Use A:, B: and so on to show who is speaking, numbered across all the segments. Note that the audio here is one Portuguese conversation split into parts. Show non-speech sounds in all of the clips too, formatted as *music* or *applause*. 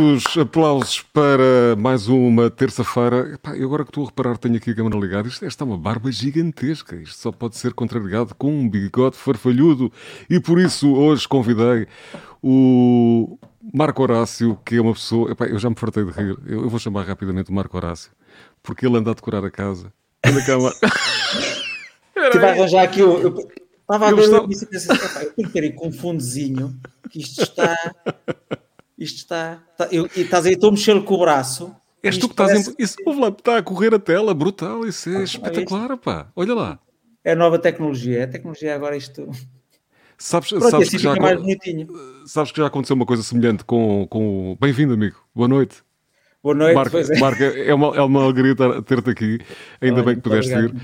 A: Os aplausos para mais uma terça-feira. Eu agora que estou a reparar, tenho aqui a câmera ligada. Isto está uma barba gigantesca. Isto só pode ser contrariado com um bigode farfalhudo. E por isso hoje convidei o Marco Horácio, que é uma pessoa. Epá, eu já me fartei de rir. Eu, vou chamar rapidamente o Marco Horácio, porque ele anda a decorar a casa. Anda cá, Mar... *laughs*
B: Estive a arranjar aqui o. Eu... Estava a ver estava... isso e pensei, eu tenho que ter aí com um fundozinho, que isto está. Isto está. está eu, e estás aí, estou a mexer com o braço.
A: És tu que estás parece... em... Isso está a correr a tela, brutal, isso é ah, espetacular, pá. Olha lá.
B: É a nova tecnologia, é a tecnologia agora isto.
A: Sabes, Pronto, sabes, que já, sabes que já aconteceu uma coisa semelhante com, com... Bem-vindo, amigo. Boa noite.
B: Boa noite,
A: Marco,
B: é.
A: Marco, é, uma, é uma alegria ter-te aqui, ainda Olha, bem que pudeste vir.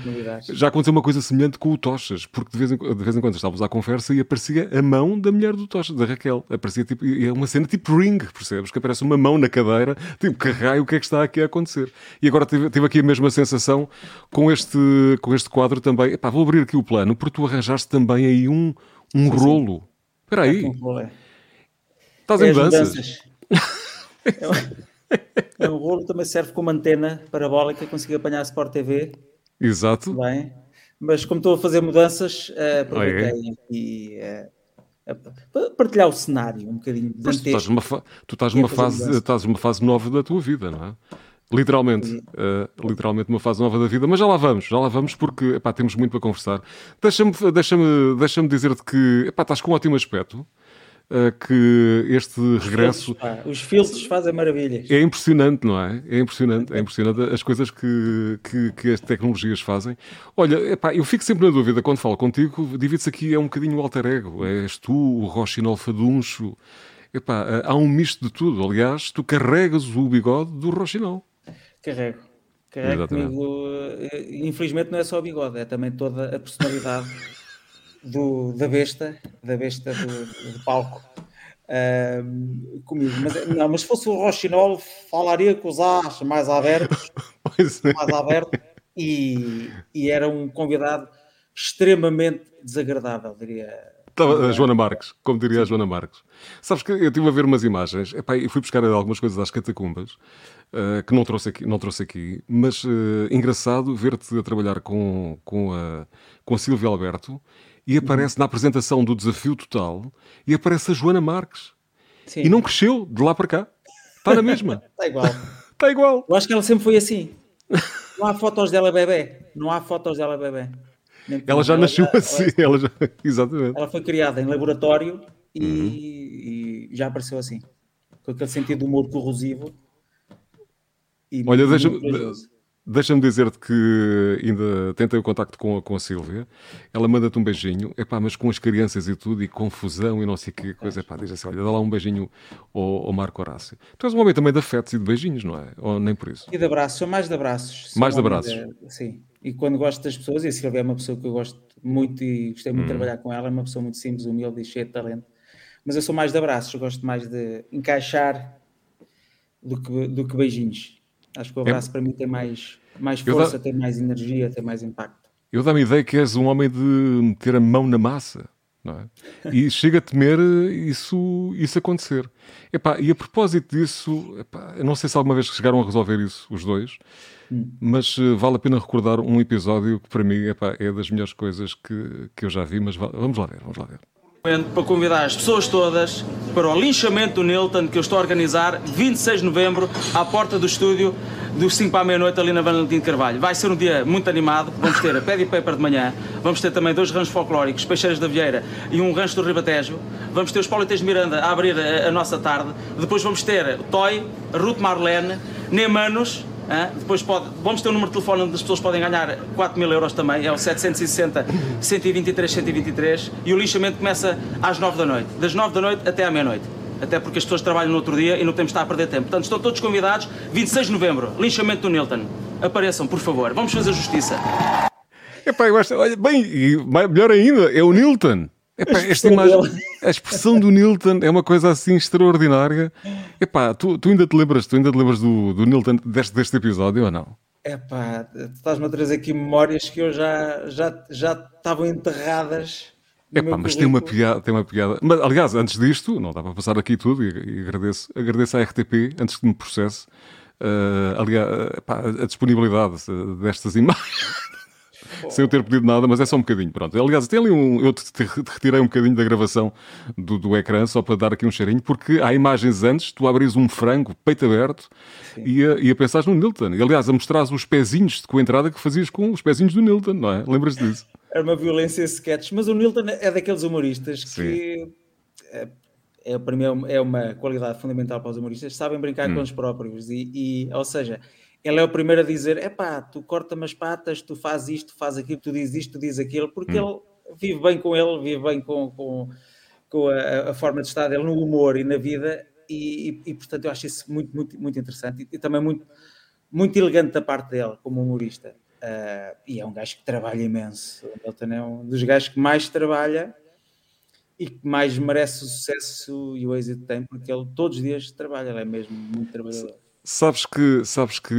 A: Já aconteceu uma coisa semelhante com o Tochas, porque de vez em, de vez em quando estávamos à conversa e aparecia a mão da mulher do Tochas, da Raquel. Aparecia tipo, é uma cena tipo ring, percebes? Que aparece uma mão na cadeira, tipo, que raio, o que é que está aqui a acontecer? E agora tive, tive aqui a mesma sensação com este, com este quadro também. Epá, vou abrir aqui o plano, porque tu arranjaste também aí um, um sim, rolo. Espera aí. É Estás é em mudanças? *laughs*
B: É um rolo também serve como antena parabólica, consigo apanhar a Sport TV.
A: Exato.
B: Bem, mas como estou a fazer mudanças, uh, aproveitei oh, é? aqui uh, partilhar o cenário um bocadinho.
A: Mas tu estás numa, fa tu estás numa fase, estás numa fase nova da tua vida, não é? Literalmente, uh, literalmente uma fase nova da vida, mas já lá vamos, já lá vamos porque epá, temos muito para conversar. Deixa-me deixa deixa dizer-te que epá, estás com um ótimo aspecto que este regresso.
B: Os filtros, os filtros fazem maravilhas.
A: É impressionante, não é? É impressionante, é impressionante as coisas que, que, que as tecnologias fazem. Olha, epá, eu fico sempre na dúvida quando falo contigo, divide-se aqui, é um bocadinho o alter ego. És tu, o Rochinol Faduncho. Epá, há um misto de tudo. Aliás, tu carregas o bigode do Rochinol.
B: Carrego. Carrego comigo. Eh, infelizmente não é só o bigode, é também toda a personalidade do, da besta, da besta do, do palco. Uh, comigo, mas, não, mas se fosse o Rochinol, falaria com os As mais abertos, *laughs* é. mais aberto, e, e era um convidado extremamente desagradável, diria.
A: A Joana Marques, como diria a Joana Marques. Sabes que eu estive a ver umas imagens epá, e fui buscar algumas coisas às catacumbas uh, que não trouxe aqui, não trouxe aqui mas uh, engraçado ver-te a trabalhar com, com, a, com a Silvia Alberto e aparece na apresentação do Desafio Total e aparece a Joana Marques. Sim. E não cresceu de lá para cá. Está na mesma. *laughs*
B: Está igual.
A: Está igual.
B: Eu acho que ela sempre foi assim. Não há fotos dela bebê. Não há fotos dela bebê.
A: ela já ela nasceu já, assim. Ela, ela já... *laughs* Exatamente.
B: Ela foi criada em laboratório e, uhum. e já apareceu assim. Com aquele sentido de humor corrosivo.
A: Olha, deixa-me Deixa-me dizer-te que ainda tentei o contacto com, com a Silvia. Ela manda-te um beijinho, epá, mas com as crianças e tudo, e confusão e não sei o que coisa. Epá, diz assim: olha, dá lá um beijinho ao, ao Marco Horácio. Tu és um homem também de afetos e de beijinhos, não é? Ou nem por isso?
B: E de abraços, sou mais de abraços.
A: Sou mais de abraços.
B: De, sim. E quando gosto das pessoas, e a Silvia é uma pessoa que eu gosto muito e gostei muito hum. de trabalhar com ela, é uma pessoa muito simples, humilde e cheia de talento. Mas eu sou mais de abraços, gosto mais de encaixar do que, do que beijinhos. Acho que o abraço é... para mim tem mais, mais força, dá... tem mais energia, tem mais impacto.
A: Eu dá-me a ideia que és um homem de meter a mão na massa. Não é? E *laughs* chega a temer isso, isso acontecer. Epá, e a propósito disso, epá, eu não sei se alguma vez chegaram a resolver isso, os dois, hum. mas uh, vale a pena recordar um episódio que para mim epá, é das melhores coisas que, que eu já vi, mas vamos lá ver, vamos lá ver
C: para convidar as pessoas todas para o linchamento do Nilton que eu estou a organizar 26 de novembro à porta do estúdio dos 5 para a meia-noite ali na Valentim de Carvalho. Vai ser um dia muito animado, vamos ter a e Paper de manhã, vamos ter também dois ranchos folclóricos, Peixeiras da Vieira e um rancho do Ribatejo, vamos ter os Politas de Miranda a abrir a, a, nossa tarde, depois vamos ter Toy, Ruth Marlene, Nemanos, depois pode, vamos ter um número de telefone onde as pessoas podem ganhar 4 mil euros também, é o 760 123 123 e o lixamento começa às 9 da noite, das 9 da noite até à meia-noite. Até porque as pessoas trabalham no outro dia e não temos de estar a perder tempo. Portanto, estão todos convidados. 26 de novembro, linchamento do Nilton. Apareçam, por favor. Vamos fazer justiça.
A: Epá, eu acho, olha, bem, melhor ainda, é o Nilton. Epá, esta imagem, a expressão do Nilton é uma coisa assim extraordinária. Epá, tu, tu ainda te lembras, tu ainda te lembras do, do Nilton deste, deste episódio ou não?
B: Epá, tu estás-me a trazer aqui memórias que eu já, já, já estavam enterradas
A: Epá, mas tem uma, piada, tem uma piada. Mas, aliás, antes disto, não dá para passar aqui tudo e, e agradeço, agradeço à RTP, antes que me processe, uh, aliás, epá, a disponibilidade destas imagens. *laughs* sem eu ter pedido nada, mas é só um bocadinho. Pronto. Aliás, tem ali um. Eu te, te retirei um bocadinho da gravação do, do ecrã só para dar aqui um cheirinho, porque há imagens antes, tu abres um frango, peito aberto, e a, e a pensares no Nilton. E, aliás, a mostrares os pezinhos de coentrada que fazias com os pezinhos do Nilton, não é? Lembras disso?
B: Era uma violência sketch, mas o Nilton é daqueles humoristas Sim. que. É, é, para mim é uma qualidade fundamental para os humoristas, sabem brincar hum. com os próprios e, e, ou seja, ele é o primeiro a dizer: é pá, tu corta-me as patas, tu fazes isto, fazes aquilo, tu dizes isto, tu dizes aquilo, porque hum. ele vive bem com ele, vive bem com, com, com a, a, forma de estar dele no humor e na vida, e, e, e portanto eu acho isso muito, muito, muito interessante e, e, também muito, muito elegante da parte dele, como humorista. Uh, e é um gajo que trabalha imenso. O Milton é um dos gajos que mais trabalha e que mais merece o sucesso e o êxito que tem, porque ele todos os dias trabalha, ele é mesmo muito trabalhador.
A: Sabes que, sabes que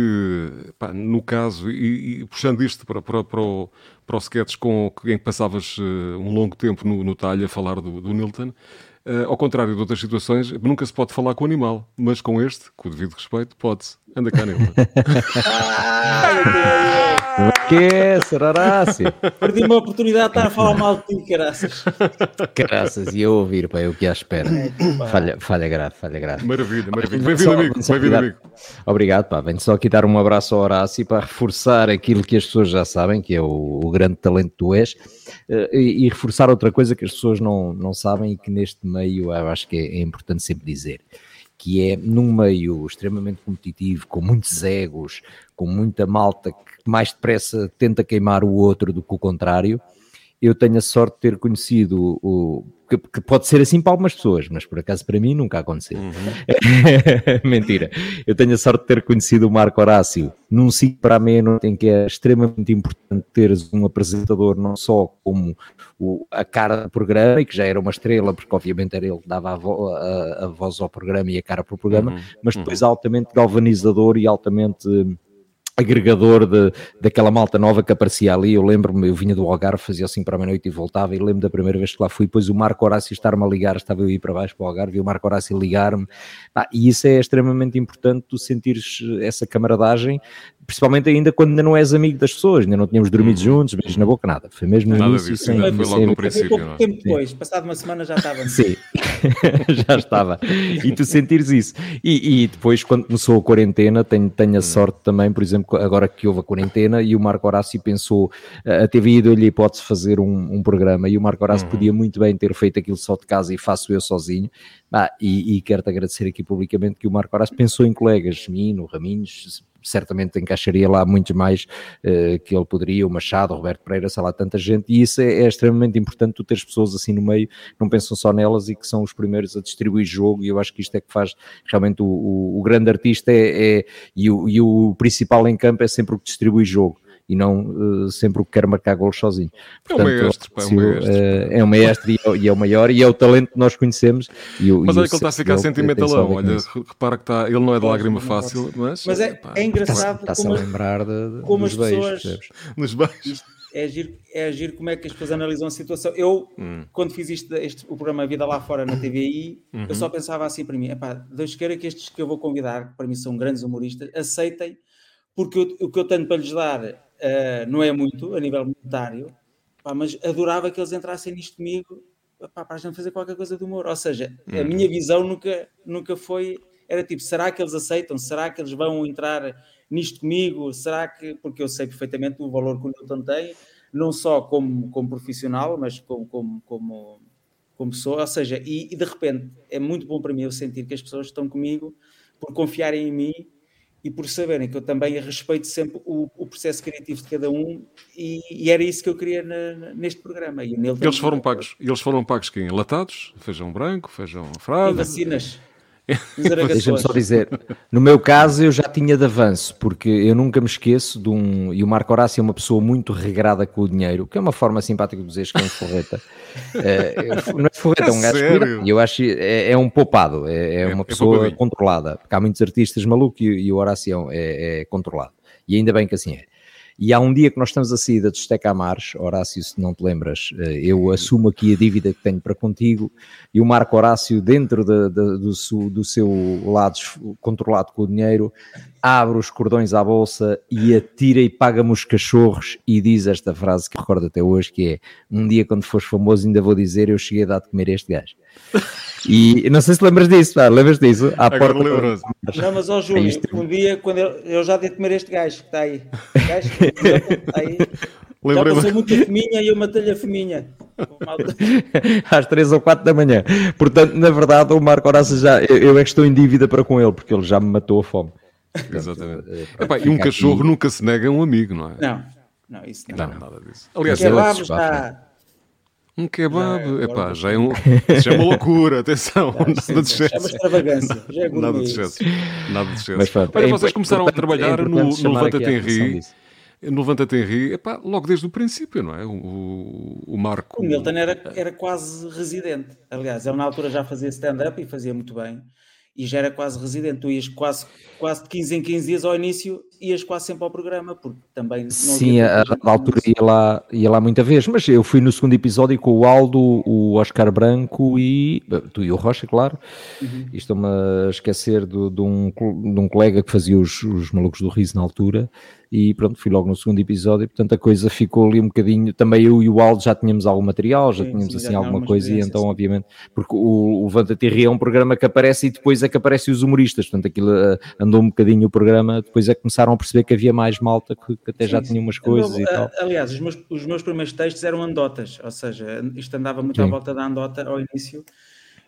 A: pá, no caso, e, e, puxando isto para, para, para, o, para o sketch com, em que passavas uh, um longo tempo no, no talho a falar do, do Nilton, uh, ao contrário de outras situações, nunca se pode falar com o animal, mas com este, com o devido respeito, pode-se. Anda cá, Nilton. *laughs* *laughs*
D: que é, Sararácio?
B: Perdi uma oportunidade de estar a falar mal de ti, caraças.
D: Caraças, e eu ouvir, pá, eu que à espera. falha, falha grave, falha grave.
A: Maravilha, maravilha. Bem-vindo, amigo. Bem-vindo, amigo.
D: Obrigado, pá. Venho só aqui dar um abraço ao Horácio para reforçar aquilo que as pessoas já sabem, que é o, o grande talento que tu és, uh, e, e, reforçar outra coisa que as pessoas não, não sabem e que neste meio eu acho que é, é importante sempre dizer que é num meio extremamente competitivo, com muitos egos, com muita malta que mais depressa tenta queimar o outro do que o contrário. Eu tenho a sorte de ter conhecido o, que, que, pode ser assim para algumas pessoas, mas por acaso para mim nunca aconteceu. Uhum. *laughs* Mentira. Eu tenho a sorte de ter conhecido o Marco Horácio num 5 para a meia-noite em que é extremamente importante teres um apresentador não só como o, a cara do programa, e que já era uma estrela, porque obviamente era ele que dava a, vo, a, a voz ao programa e a cara para o programa, uhum. mas depois uhum. altamente galvanizador e altamente agregador de, daquela malta nova que aparecia ali. Eu lembro-me, eu vinha do Algarve, fazia assim para a meia-noite e voltava. E lembro da primeira vez que lá fui. Depois o Marco Horácio estar-me a ligar, estava eu ir para baixo para o Algarve e o Marco Horácio ligar-me. E isso é extremamente importante, tu sentires essa camaradagem principalmente ainda quando ainda não és amigo das pessoas, ainda não tínhamos dormido uhum. juntos, beijos na boca, nada. Foi mesmo no nada início.
A: Disso, sem, foi logo sem... no princípio. Pouco
B: é? tempo depois, passado uma semana já estava. *laughs*
D: Sim, *laughs* já estava. E tu sentires isso. E, e, depois, quando começou a quarentena, tenho, tenho a uhum. sorte também, por exemplo, agora que houve a quarentena e o Marco Horácio pensou, a TV deu-lhe a hipótese de fazer um, um, programa e o Marco Horácio uhum. podia muito bem ter feito aquilo só de casa e faço eu sozinho. Ah, e, e quero-te agradecer aqui publicamente que o Marco Horácio pensou em colegas, Mino, Raminhos, certamente encaixaria lá muitos mais uh, que ele poderia, o Machado, o Roberto Pereira, sei lá, tanta gente, e isso é, é, extremamente importante, tu teres pessoas assim no meio, não pensam só nelas e que são os primeiros a distribuir jogo, e eu acho que isto é que faz realmente o, o, o grande artista é, é e, o, e o principal em campo é sempre o que distribui jogo e não uh, sempre o que quer marcar gols sozinho.
A: Portanto, é um maestro, pá, é um maestro. Uh,
D: é um maestro e, é, e, é, o maior e é o talento que nós conhecemos. E,
A: mas olha que ele está a ficar sentimentalão, olha, repara que está, ele não é de lágrima fácil, mas...
B: Mas é, é engraçado
D: está, como, a lembrar de,
B: como as pessoas...
A: Beijos, nos beijos.
B: É agir, é agir como é que as pessoas analisam a situação. Eu, hum. quando fiz isto, este, o programa Vida Lá Fora na TVI, uhum. eu só pensava assim para mim: epá, Deus queira que estes que eu vou convidar, que para mim são grandes humoristas, aceitem, porque eu, o que eu tenho para lhes dar uh, não é muito a nível monetário, pá, mas adorava que eles entrassem nisto comigo pá, para a gente fazer qualquer coisa de humor. Ou seja, a minha uhum. visão nunca, nunca foi. Era tipo, será que eles aceitam? Será que eles vão entrar nisto comigo? Será que. Porque eu sei perfeitamente o valor que o Newton tem, não só como, como profissional, mas como, como, como, como pessoa. Ou seja, e, e de repente é muito bom para mim eu sentir que as pessoas estão comigo por confiarem em mim e por saberem que eu também respeito sempre o, o processo criativo de cada um e, e, era isso que eu queria na, neste programa. E
A: eles foram pagos, eles foram pagos quem? Latados? Feijão branco, feijão frado?
B: E vacinas.
D: Deixa-me só dizer, no meu caso eu já tinha de avanço, porque eu nunca me esqueço de um. E o Marco Horácio é uma pessoa muito regrada com o dinheiro, que é uma forma simpática de dizer que é um forreta. *laughs* é, não é forreta, é um gajo E eu acho é, é um poupado, é, é, é uma pessoa controlada, porque há muitos artistas malucos e, e o Horácio é, é controlado. E ainda bem que assim é. E há um dia que nós estamos a saída dos Tecamares, Horácio, se não te lembras, eh, eu assumo aqui a dívida que tenho para contigo e o Marco Horácio, dentro de, de, do, do seu lado controlado com o dinheiro, abre os cordões à bolsa e atira e paga-me os cachorros e diz esta frase que recordo até hoje, que é um dia quando fores famoso ainda vou dizer eu cheguei a dar de comer este gajo. E não sei se lembras disso, pá, lembras disso?
B: À Agora porta. Não, mas ó Júlio, um dia quando eu, eu já dei de comer este gajo que está aí. Gajo, está *laughs* aí. Já passou muita feminha e eu matei-lhe a feminha.
D: Às três ou quatro da manhã. Portanto, na verdade, o Marco Horácio já. Eu, eu é que estou em dívida para com ele, porque ele já me matou a fome. *laughs*
A: Exatamente. Epá, e um cachorro aqui... nunca se nega a um amigo, não é?
B: Não, não, isso não.
A: Não, nada disso. Aliás,
B: kebab está.
A: Um kebab, é, epá, já, é um, *laughs* já é uma loucura, *laughs* atenção,
B: não, nada de excesso. É uma extravagância, já é
A: Nada de excesso. Nada de excesso. Olha, é vocês começaram a trabalhar no, no Levanta Tenri, no Levanta Tenri, epá, logo desde o princípio, não é? O, o Marco...
B: O Milton era, era quase residente, aliás, ele na altura já fazia stand-up e fazia muito bem e já era quase residente. Tu ias quase, quase de 15 em 15 dias ao início, ias quase sempre ao programa, porque também não
D: Sim, a, a altura ia lá, ia lá muita vez, mas eu fui no segundo episódio com o Aldo, o Oscar Branco e tu e o Rocha, claro. Uhum. E estou-me a esquecer de, de, um, de um colega que fazia os, os malucos do riso na altura e pronto, fui logo no segundo episódio, portanto a coisa ficou ali um bocadinho, também eu e o Aldo já tínhamos algum material, já sim, tínhamos sim, assim alguma coisa e então obviamente, porque o, o Vanta Terri é um programa que aparece e depois é que aparecem os humoristas, portanto aquilo uh, andou um bocadinho o programa, depois é que começaram a perceber que havia mais malta que, que até sim, já tinha umas coisas andou, e tal.
B: Aliás, os meus, os meus primeiros textos eram andotas, ou seja, isto andava muito à volta da andota ao início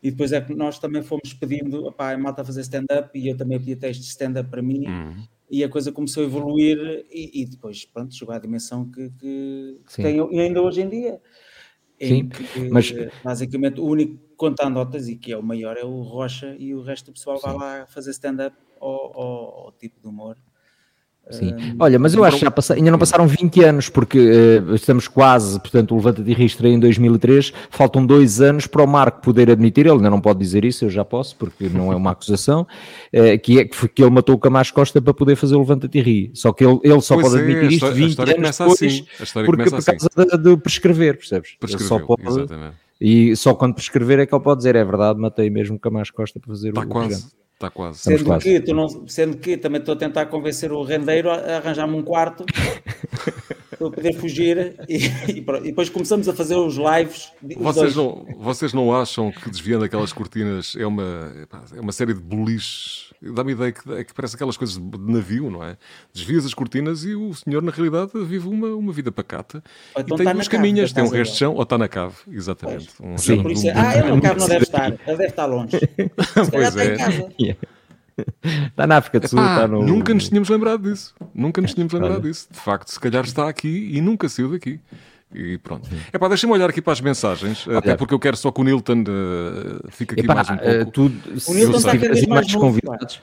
B: e depois é que nós também fomos pedindo, opá, a malta a fazer stand-up e eu também pedia textos de stand-up para mim. Uhum e a coisa começou a evoluir e, e depois, pronto, chegou à dimensão que, que tem ainda hoje em dia. Sim, que, mas basicamente o único que conta anedotas e que é o maior é o Rocha e o resto do pessoal Sim. vai lá fazer stand-up ao, ao, ao tipo de humor
D: Sim. Olha, mas eu acho que já passa, ainda não passaram 20 anos, porque uh, estamos quase, portanto, o Levanta de Ristra em 2003, faltam dois anos para o Marco poder admitir, ele ainda não pode dizer isso, eu já posso, porque não é uma *laughs* acusação, uh, que é que ele matou o Camacho Costa para poder fazer o Levanta de Ri. Só que ele, ele só pois pode é, admitir isto 20 anos depois, assim. porque por assim. causa de, de, prescrever, percebes?
A: só pode, exatamente.
D: E só quando prescrever é que ele pode dizer, é verdade, matei mesmo o Camacho Costa para fazer
A: Está
D: o
A: quase. Está quase.
B: Sendo,
A: quase.
B: Que, tu não, sendo que também estou a tentar convencer o rendeiro a arranjar-me um quarto *laughs* para poder fugir e, e, e, depois começamos a fazer os lives.
A: Vocês não, vocês não acham que desviando aquelas cortinas é uma, é uma série de boliches? Dá-me ideia que, é que parece aquelas coisas de navio, não é? Desvias as cortinas e o senhor, na realidade, vive uma, uma vida pacata então e tem tá duas caminhas, tem um resto de chão, ou está na cave, exatamente. Um
B: Sim, por isso é, ah, ele na cave não deve estar, ele deve estar longe. *laughs* pois é.
D: Está *laughs* na África do Sul. Epá, no...
A: Nunca nos tínhamos lembrado disso. Nunca nos tínhamos lembrado disso. De facto, se calhar está aqui e nunca saiu daqui. E pronto. É pá, deixa-me olhar aqui para as mensagens, Olha. até porque eu quero só que o Nilton uh, fique aqui Epá, mais um pouco. Uh,
D: tu, o Nilton está cada vez mais convidados.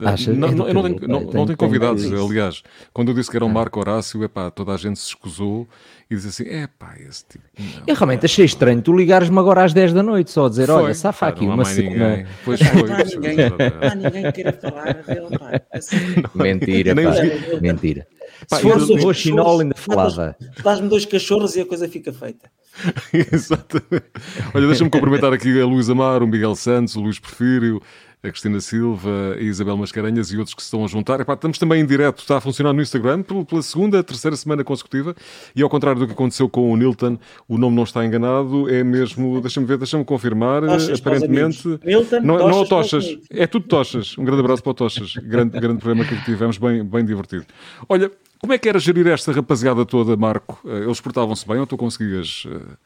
A: Acha? Não, não, eu não tenho, não, não tenho convidados, aliás. Quando eu disse que era um ah. Marco Horácio, epá, toda a gente se escusou e disse assim: é pá, esse tipo. Não,
D: eu realmente achei estranho tu ligares-me agora às 10 da noite só a dizer: foi, olha, safa aqui uma cena.
A: Pois foi.
B: Não há ninguém, não há ninguém que queira falar dele, pá. Assim. *laughs*
D: Mentira, *laughs* pá. Mentira. Pá, Se fosse o Rochinol, ainda falava.
B: Dás-me dois cachorros e a coisa fica feita. *laughs*
A: Exatamente. Olha, deixa-me cumprimentar aqui a Luís Amar, o Miguel Santos, o Luís Porfírio a Cristina Silva, a Isabel Mascarenhas e outros que se estão a juntar. Epá, estamos também em direto, está a funcionar no Instagram pela segunda, terceira semana consecutiva e ao contrário do que aconteceu com o Nilton, o nome não está enganado, é mesmo, deixa-me ver, deixa-me confirmar,
B: tochas
A: aparentemente...
B: Milton,
A: não, tochas, não é o Tochas, é tudo Tochas. Um grande abraço para o Tochas, grande, grande programa que tivemos, bem, bem divertido. Olha, como é que era gerir esta rapaziada toda, Marco? Eh, eles portavam-se bem ou tu conseguias... Uh,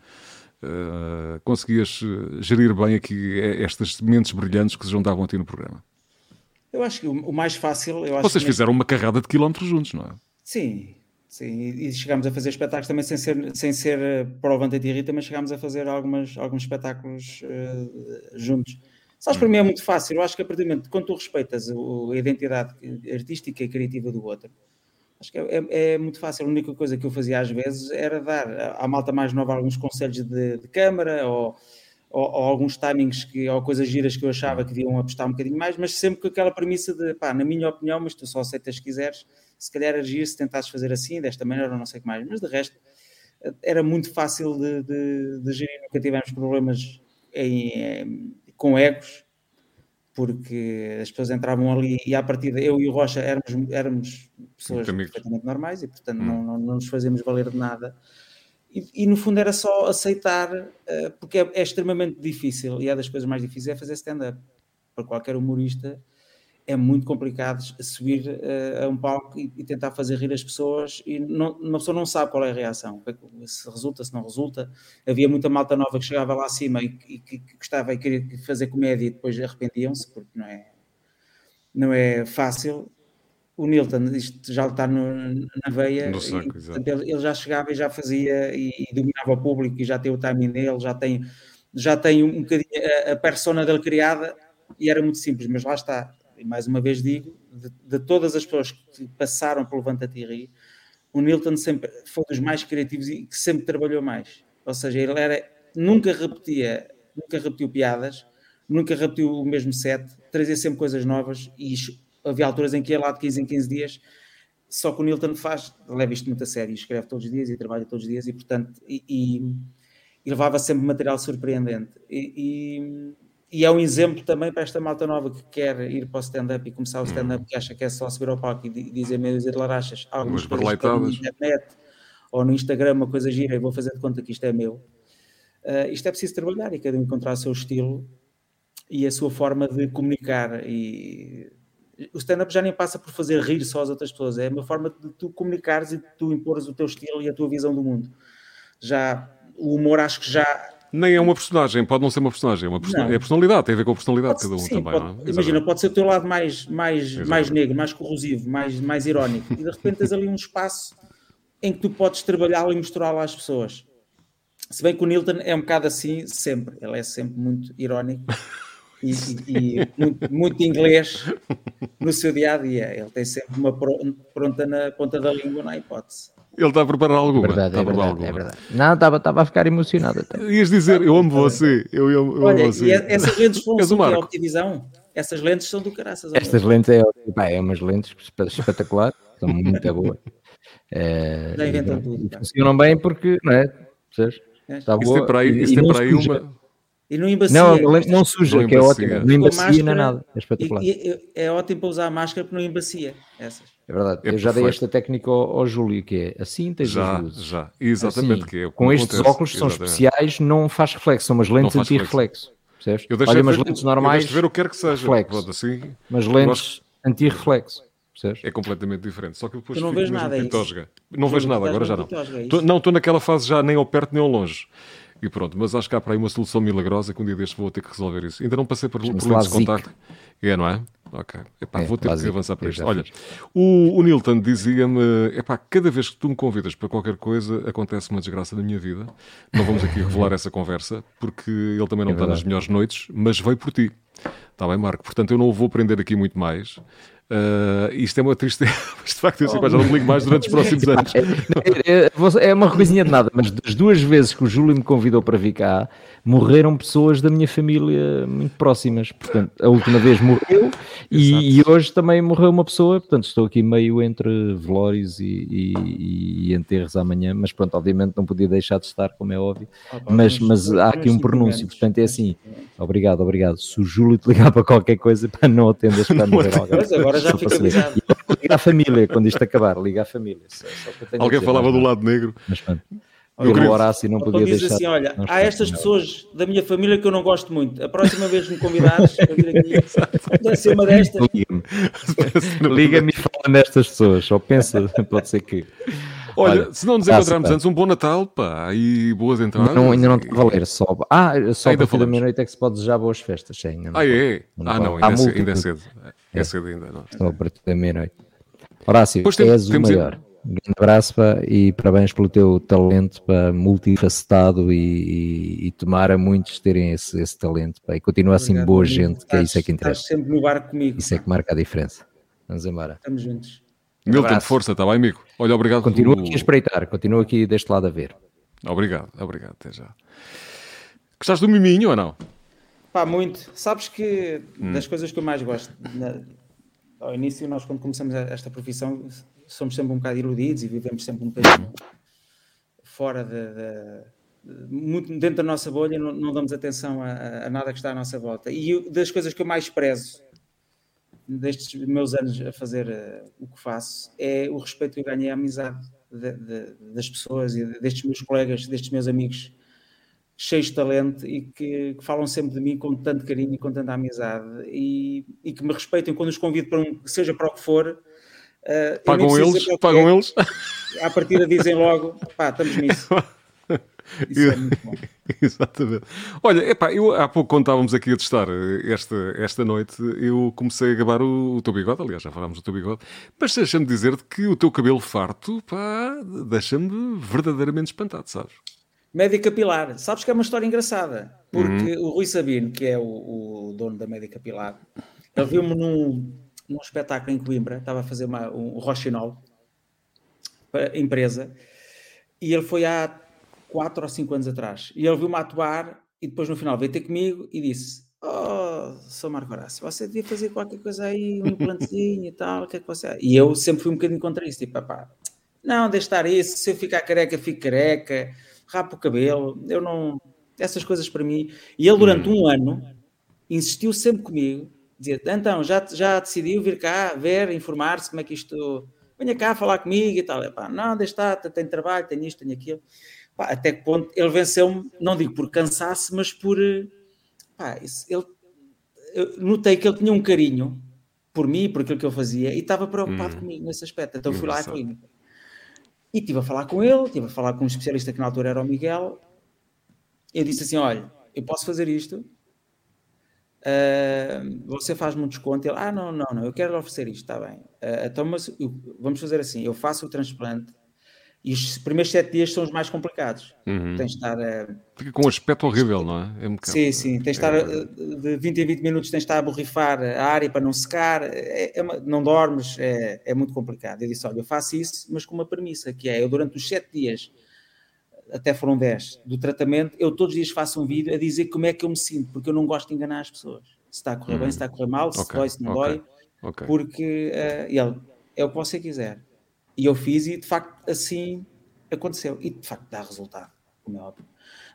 A: uh, conseguias eh, gerir bem aqui estas mentes brilhantes que se juntavam a ti no programa?
B: Eu acho que o mais fácil.
A: Vocês fizeram uma carrada de quilómetros juntos, não é?
B: Sim, sim. E chegámos a fazer espetáculos também sem ser, sem ser eh, para o Vantati também chegámos a fazer algumas, alguns espetáculos uh, juntos. Sabes, para mim é muito fácil. Eu acho que a partir do momento quando tu respeitas a identidade artística e criativa do outro, Acho que é, é, é, muito fácil. A única coisa que eu fazia às vezes era dar à malta mais nova alguns conselhos de, de câmara ou, ou, ou, alguns timings que, ou coisas giras que eu achava que deviam apostar um bocadinho mais, mas sempre com aquela premissa de, pá, na minha opinião, mas tu só aceitas se quiseres, se calhar era giro se tentasses fazer assim, desta maneira ou não sei o que mais, mas de resto era muito fácil de, de, de gerir, nunca tivemos problemas em, em, com egos, porque as pessoas entravam ali e à partida eu e o Rocha éramos, éramos pessoas perfeitamente normais e portanto hum. não, não, não, nos fazíamos valer de nada. E, e no fundo era só aceitar, uh, porque é, é, extremamente difícil e é das coisas mais difíceis é fazer stand-up. Para qualquer humorista é muito complicado subir uh, a um palco e, e, tentar fazer rir as pessoas e não, uma pessoa não sabe qual é a reação, é se resulta, se não resulta. Havia muita malta nova que chegava lá acima e, e que, que gostava e queria fazer comédia e depois arrependiam-se, porque não é, não é fácil. O Nilton, isto já está no, na veia, no saco, e, portanto, ele, ele, já chegava e já fazia e, e, dominava o público e já tem o timing dele, já tem, já tem um bocadinho a, a persona dele criada e era muito simples, mas lá está e mais uma vez digo, de, de todas as pessoas que passaram pelo Levanta-te e Ri, o Nilton sempre foi dos mais criativos e que sempre trabalhou mais. Ou seja, ele era, nunca repetia, nunca repetiu piadas, nunca repetiu o mesmo set, trazia sempre coisas novas e havia alturas em que ia lá de 15 em 15 dias, só que o Nilton faz, leva isto muito a sério, escreve todos os dias e trabalha todos os dias e, portanto, e, e, e levava sempre material surpreendente. E, e é um exemplo também para esta malta nova que quer ir para o stand-up e começar o uhum. stand-up que acha que é só subir ao palco e dizer meio dizer larachas, algumas coisas na internet ou no Instagram, uma coisa gira e vou fazer de conta que isto é meu. Uh, isto é preciso trabalhar e cada um encontrar o seu estilo e a sua forma de comunicar e o stand-up já nem passa por fazer rir só as outras pessoas, é uma forma de tu comunicares e de tu impores o teu estilo e a tua visão do mundo. Já o humor acho que já
A: nem é uma personagem, pode não ser uma personagem, é, uma person... é personalidade, tem a ver com a personalidade de cada um sim, também.
B: Pode, imagina, pode ser o teu lado mais, mais, mais negro, mais corrosivo, mais, mais irónico, e de repente tens ali um espaço em que tu podes trabalhá-lo e mostrá-lo às pessoas. Se bem que o Nilton é um bocado assim sempre, ele é sempre muito irónico e, e, e muito, muito, inglês no seu dia a dia. Ele tem sempre uma pronta na ponta da língua, há hipótese.
A: Ele está a preparar alguma.
D: É verdade, é verdade, alguma. é verdade. Não, estava, estava a ficar emocionado até.
A: Ias dizer, eu amo você. Eu, eu, eu
B: Olha,
A: amo você.
B: essas lentes são *laughs* de Optivisão. Essas lentes são do caraças.
D: Estas lentes é, pá, é umas lentes espetacular, são muito boas. É, Já inventam tudo. Funcionam bem porque, não é?
A: Está boa. Isso tem para aí, isso tem para aí uma
B: e não embacia. Não,
D: não suja, não que é ótimo. Não embacia nem nada. É espetacular. E,
B: e, é ótimo para usar a máscara porque não embacia. Essas.
D: É verdade. É eu já dei esta técnica ao, ao, Júlio, que é assim tens
A: já, Já, exatamente. Assim, que é
D: com estes acontece. óculos são especiais, não faz reflexo, são umas lentes anti-reflexo. Eu Olha, umas lentes normais.
A: ver o que quer que seja. Reflexo. Assim,
D: mas lentes anti-reflexo.
A: É completamente diferente. Só que depois
B: tu não vês nada. É
A: não vejo nada, agora já não. É não, estou naquela fase já nem ao perto nem ao longe. E pronto, mas acho que há para aí uma solução milagrosa que um dia deste vou ter que resolver isso. Ainda não passei por, por lentes de contacto. É, não é? Ok. Epá, é, vou ter que avançar para isto. Olha, o, o Nilton dizia-me: epá, cada vez que tu me convidas para qualquer coisa, acontece uma desgraça na minha vida. Não vamos aqui revelar essa conversa, porque ele também não é está nas melhores noites, mas veio por ti. Está bem, Marco? Portanto, eu não o vou prender aqui muito mais. Uh, isto é uma tristeza, *laughs* mas de facto eu sei, oh, já não ligo mais durante os próximos *laughs* anos.
D: É, é, é, uma coisinha de nada, mas das duas vezes que o Júlio me convidou para vir cá, morreram pessoas da minha família muito próximas. Portanto, a última vez morreu e, e, hoje também morreu uma pessoa. Portanto, estou aqui meio entre velórios e, e, e, enterros amanhã. Mas pronto, obviamente não podia deixar de estar, como é óbvio. Ah, mas, mas há aqui um pronúncio. Portanto, é assim: obrigado, obrigado. Se o Júlio te ligar *laughs* para qualquer coisa, para não atendas para morrer alguém.
B: Mas agora já fica avisado.
D: Liga à família quando isto acabar, liga à família. Só,
A: só Alguém falava do lado negro. Mas pronto.
D: Eu queria... Horácio não podia diz deixar.
B: assim: olha, há estas pessoas da minha família que eu não gosto muito. A próxima vez que me convidares a vir aqui, deve ser uma destas.
D: Liga-me *laughs* Liga e fala nestas pessoas. Só pensa, pode ser que.
A: Olha, Olha, se não nos encontrarmos antes, um bom Natal, pá, e boas entradas.
D: Não, ainda não a valer, só. Ah, só ainda da meia-noite é que se pode desejar boas festas, sim, ainda
A: não. Ah, é? Não ah, não, ainda, é, cedo, ainda é cedo. É, é cedo ainda, não.
D: Só a partir da meia-noite. Horácio, és o maior. Grande abraço pá, e parabéns pelo teu talento pá, multifacetado e, e, e tomara muitos terem esse, esse talento pá, e continua assim boa gente, que é isso é que interessa.
B: Estás sempre no barco comigo.
D: Isso é que marca a diferença. Vamos embora.
B: Estamos juntos.
A: Milton, força, está bem, amigo? Olha, obrigado.
D: Continua aqui a espreitar, continua aqui deste lado a ver.
A: Obrigado, obrigado, até já. Gostaste do miminho ou não?
B: Pá, muito. Sabes que hum. das coisas que eu mais gosto, na, ao início, nós quando começamos esta profissão, somos sempre um bocado iludidos e vivemos sempre um bocadinho fora de, de, muito dentro da nossa bolha, não, não damos atenção a, a, nada que está à nossa volta. E das coisas que eu mais prezo destes meus anos a fazer uh, o que faço é o respeito que eu ganhei à amizade de, de, das pessoas e destes meus colegas, destes meus amigos cheios de talento e que, que, falam sempre de mim com tanto carinho e com tanta amizade e, e que me respeitem quando os convido para um, seja para o que for.
A: Uh, pagam eles? Pagam eles? *laughs*
B: À partida dizem logo, pá, estamos nisso. *laughs* Isso é muito bom. *laughs*
A: Exatamente. Olha, epá, eu há pouco quando estávamos aqui a testar esta, esta noite, eu comecei a gabar o, o teu bigode, aliás, já falámos do teu bigode, mas deixa-me dizer-te que o teu cabelo farto, pá, deixa-me verdadeiramente espantado, sabes?
B: Média Capilar. Sabes que é uma história engraçada, porque uhum. o Rui Sabino, que é o, o dono da Média Capilar, ele viu-me num, num espetáculo em Coimbra, estava a fazer uma, um Rochinol, empresa, e ele foi há 4 ou 5 anos atrás. E ele viu-me atuar e depois no final veio ter comigo e disse: Oh, sou Marco Horácio, você devia fazer qualquer coisa aí, um implantezinho e tal, o que é que você. E eu sempre fui um bocadinho contra isso, tipo, pá, não, deixe estar isso, se eu ficar careca, fico careca rapa o cabelo, eu não. Essas coisas para mim. E ele, durante hum. um ano, insistiu sempre comigo, dizia: então, já, já decidiu vir cá, ver, informar-se como é que isto. Venha cá falar comigo e tal. Epá, não, deixa estar, tenho trabalho, tenho isto, tenho aquilo. Pá, até que ponto ele venceu-me, não digo por cansaço, mas por. Pá, isso, ele, eu notei que ele tinha um carinho por mim, por aquilo que eu fazia, e estava preocupado hum. comigo nesse aspecto. Então fui lá à clínica. E estive a falar com ele, estive a falar com um especialista que na altura era o Miguel. Eu disse assim: Olha, eu posso fazer isto, uh, você faz-me um desconto. Ele, ah, não, não, não, eu quero lhe oferecer isto, está bem. Uh, então, mas eu, vamos fazer assim: eu faço o transplante e os primeiros sete dias são os mais complicados. Uhum. Tens de estar. Uh,
A: Fica com um aspecto horrível, não é? é
B: um sim, sim. Tens de estar. É... De 20 a 20 minutos tens de estar a borrifar a área para não secar. É, é uma, não dormes, é, é muito complicado. Eu disse: olha, eu faço isso, mas com uma premissa, que é eu durante os sete dias, até foram 10, do tratamento, eu todos os dias faço um vídeo a dizer como é que eu me sinto, porque eu não gosto de enganar as pessoas. Se está a correr uhum. bem, se está a correr mal, se okay. dói, se não okay. dói. Okay. Porque uh, ele é o que você quiser. E eu fiz e de facto assim aconteceu. E de facto dá resultado, como é óbvio.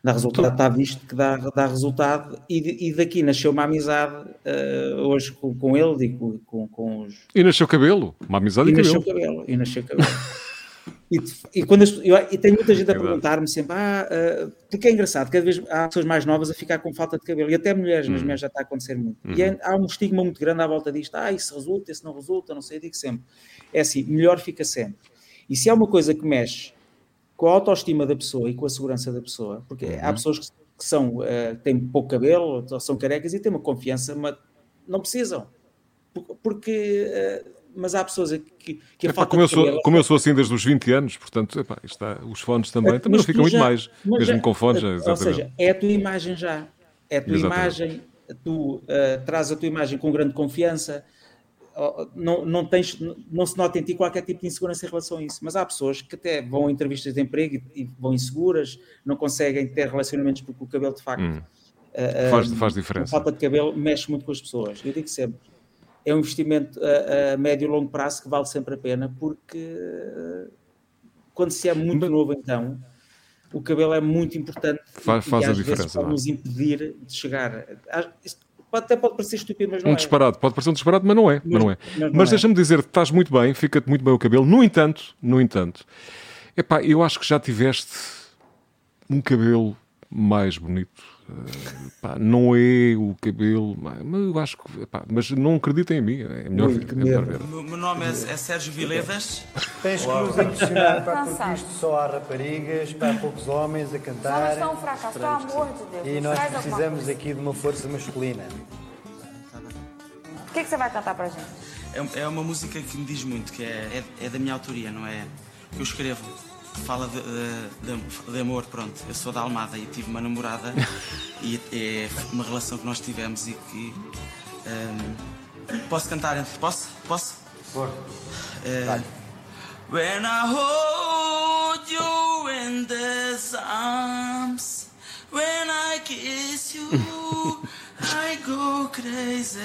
B: Dá resultado, está visto que dá, dá resultado, e, e daqui nasceu uma amizade uh, hoje com, com ele e com, com, com, os.
A: E nasceu cabelo, uma amizade e,
B: e cabelo. Nasceu cabelo. E nasceu cabelo. *laughs* e, e, quando as, eu, e tem muita gente a perguntar-me sempre, ah, uh, porque é engraçado, cada vez há pessoas mais novas a ficar com falta de cabelo, e até mulheres, mas hum. mulheres já está a acontecer muito. Uhum. E é, há um estigma muito grande à volta disto, ah, isso resulta, isso não resulta, não sei, eu digo sempre. É assim, melhor fica sempre. E se há uma coisa que mexe com a autoestima da pessoa e com a segurança da pessoa, porque uhum. há pessoas que, que são, uh, têm pouco cabelo, são carecas e têm uma confiança, mas não precisam. Porque, uh, mas há pessoas que, que
A: falta como, eu sou, cabelo, como eu sou assim desde os 20 anos, portanto, epá, está, os fones também, também não ficam muito mais, mesmo já, com fones.
B: Exatamente. Ou seja, é a tua imagem já. É a tua exatamente. imagem, tu uh, traz a tua imagem com grande confiança, não, não, tens, não se nota em ti qualquer tipo de insegurança em relação a isso. Mas há pessoas que até vão a entrevistas de emprego e, e vão inseguras, não conseguem ter relacionamentos porque o cabelo de facto hum.
A: uh, faz, faz diferença. A
B: falta de cabelo mexe muito com as pessoas. Eu digo sempre, é um investimento a, a médio e longo prazo que vale sempre a pena porque quando se é muito novo então o cabelo é muito importante
A: faz, faz e, a diferença
B: pode nos impedir de chegar até pode parecer estúpido, mas não
A: um é. disparado, pode parecer um disparado, mas não é. Mas, mas não é. Mas, mas é. deixa-me dizer que estás muito bem, fica-te muito bem o cabelo. No entanto, no entanto, epá, eu acho que já tiveste um cabelo mais bonito Uh, pá, não é o cabelo, mas eu acho que. Pá, mas não acreditem em mim, é melhor, Ui, é melhor ver.
C: O meu nome é, é Sérgio Viledas.
E: Tens que nos impressionar, pá, porque isto só há raparigas, pá, poucos homens a cantar.
F: Só estão fracassos, pelo amor de Deus.
E: E nós precisamos aqui de uma força masculina.
F: O que é que você vai cantar para a gente?
C: É, é uma música que me diz muito, que é, é, é da minha autoria, não é? Que eu escrevo fala de, de, de, amor, pronto. Eu sou da Almada e tive uma namorada *laughs* e é uma relação que nós tivemos e que. Um, posso cantar? Posso? Posso?
E: Por.
C: Uh, When I hold you in these arms, when I
A: kiss you, *laughs* I go crazy.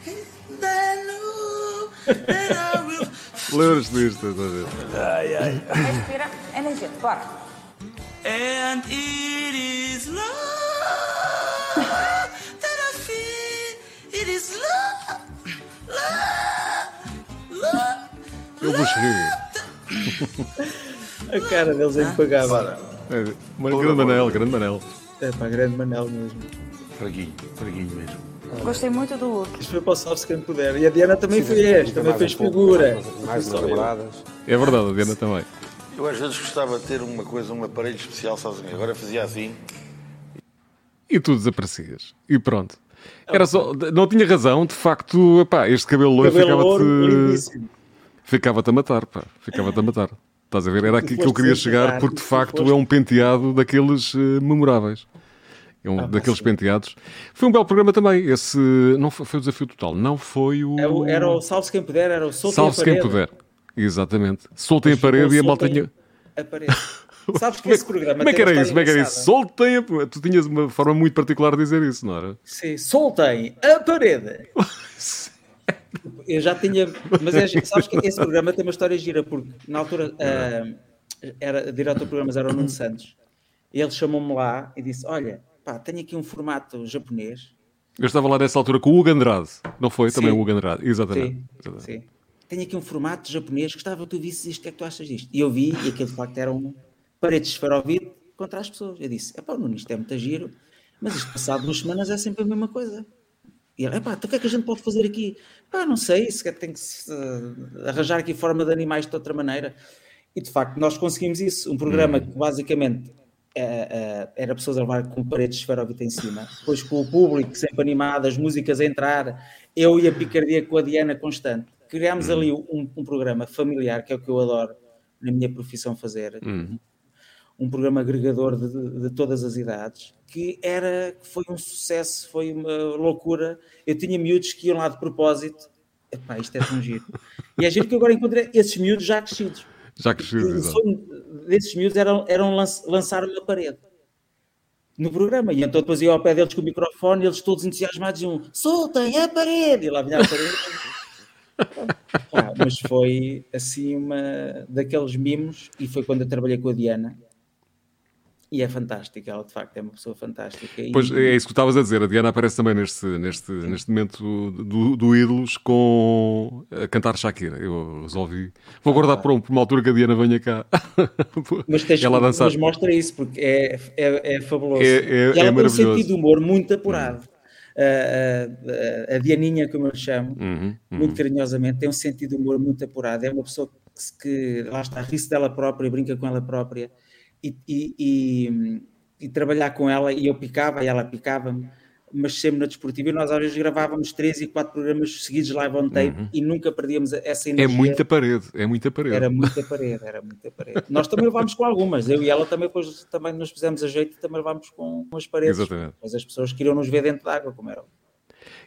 A: *laughs* Lembras-te disto, estás a ver?
F: Ai, ai. Respira, energia, bora. And it is love that I feel. It is love,
A: love, love. Eu vou
B: A cara deles é impagável.
A: É, grande Manel, grande Manel.
B: É pá, grande Manel mesmo.
G: Fraguinho, fraguinho mesmo.
F: Gostei muito do look.
B: Isto foi para o Salve quem puder. E a Diana também Sim, foi esta, também fez um figura.
A: Mais, mais É verdade, a Diana também.
G: Eu às vezes gostava de ter uma coisa, um aparelho especial sozinho. Agora fazia assim.
A: E tu desaparecias. E pronto. Era só, não tinha razão, de facto, epá, este cabelo loiro ficava-te. Ficava-te a matar, pá. Ficava-te a matar. Estás a ver? Era aqui que eu queria chegar, porque de facto é um penteado daqueles uh, memoráveis. É um ah, daqueles penteados. Foi um belo programa também. Esse não foi, foi o desafio total, não foi o.
B: Era é o, era o Salve-se quem puder, era o
A: Soltem Salve-se quem puder. Exatamente. Soltem a parede e a malta tinha.
B: A parede. *laughs* Sabes que é esse programa.
A: Como é que era isso? Como é que era isso? Soltem a parede. Tu tinhas uma forma muito particular de dizer isso, não era?
B: Sim, soltem a parede. *laughs* Eu já tinha. Mas é, *laughs* sabes que esse programa tem uma história gira, porque na altura uh, era, diretor de programas era o Nuno Santos. E ele chamou-me lá e disse: Olha, pá, tenho aqui um formato japonês.
A: Eu estava lá nessa altura com o Hugo Andrade, não foi? Sim. Também o Hugo Andrade, exatamente.
B: Sim, exatamente. sim. Tenho aqui um formato japonês, gostava que tu visses isto, o que é que tu achas disto? E eu vi, e aquilo de facto eram paredes de esferovite contra as pessoas. Eu disse, é pá, Nuno, isto é muito giro, mas isto passado duas semanas é sempre a mesma coisa. E ele, pá, então o que é que a gente pode fazer aqui? Pá, não sei, se tem que se, uh, arranjar aqui forma de animais de outra maneira. E de facto, nós conseguimos isso. Um programa hum. que basicamente uh, era pessoas a levar com paredes de esferovite em cima, depois com o público sempre animado, as músicas a entrar, eu e a picardia com a Diana constante. Criámos uhum. ali um, um, programa familiar, que é o que eu adoro na minha profissão fazer, uhum. um programa agregador de, de, de, todas as idades, que era, foi um sucesso, foi uma loucura. Eu tinha miúdos que iam lá de propósito, Epá, isto é tão giro. *laughs* E é giro que agora encontrei esses miúdos já crescidos.
A: Já crescidos,
B: desses miúdos eram, eram lançar uma parede no programa. E então depois ia ao pé deles com o microfone e eles todos entusiasmados diziam soltem a parede! E lá vinha a parede. *laughs* ah, mas foi assim uma daqueles mimos e foi quando eu trabalhei com a Diana e é fantástica, ela de facto é uma pessoa fantástica. E...
A: Pois é isso que estavas a dizer, a Diana aparece também neste, neste, neste momento do, do Ídolos com a cantar Shakira. Eu resolvi. Vou guardar ah. por, um, por uma altura que a Diana venha cá. *laughs*
B: Mas, tens, ela dançar. mas mostra isso, porque é, é, é fabuloso. É, é, e ela é tem um sentido de humor muito apurado. Hum. A, a, a, Dianinha, como eu chamo, uhum, uhum. muito carinhosamente, tem um sentido de humor muito apurado. É uma pessoa que, que lá está, ri-se dela própria, brinca com ela própria e, e, e, trabalhar com ela, e eu picava, e ela picava-me, mas sempre na desportiva, e nós às vezes gravávamos três e quatro programas seguidos live on tape uhum. e nunca perdíamos essa
A: é energia. É muita parede, é muita parede.
B: Era muita parede, era muita parede. nós também levámos com algumas, eu e ela também depois também nos fizemos a jeito e também levámos com, com as paredes. Exatamente. Mas as pessoas queriam nos ver dentro d'água, como era.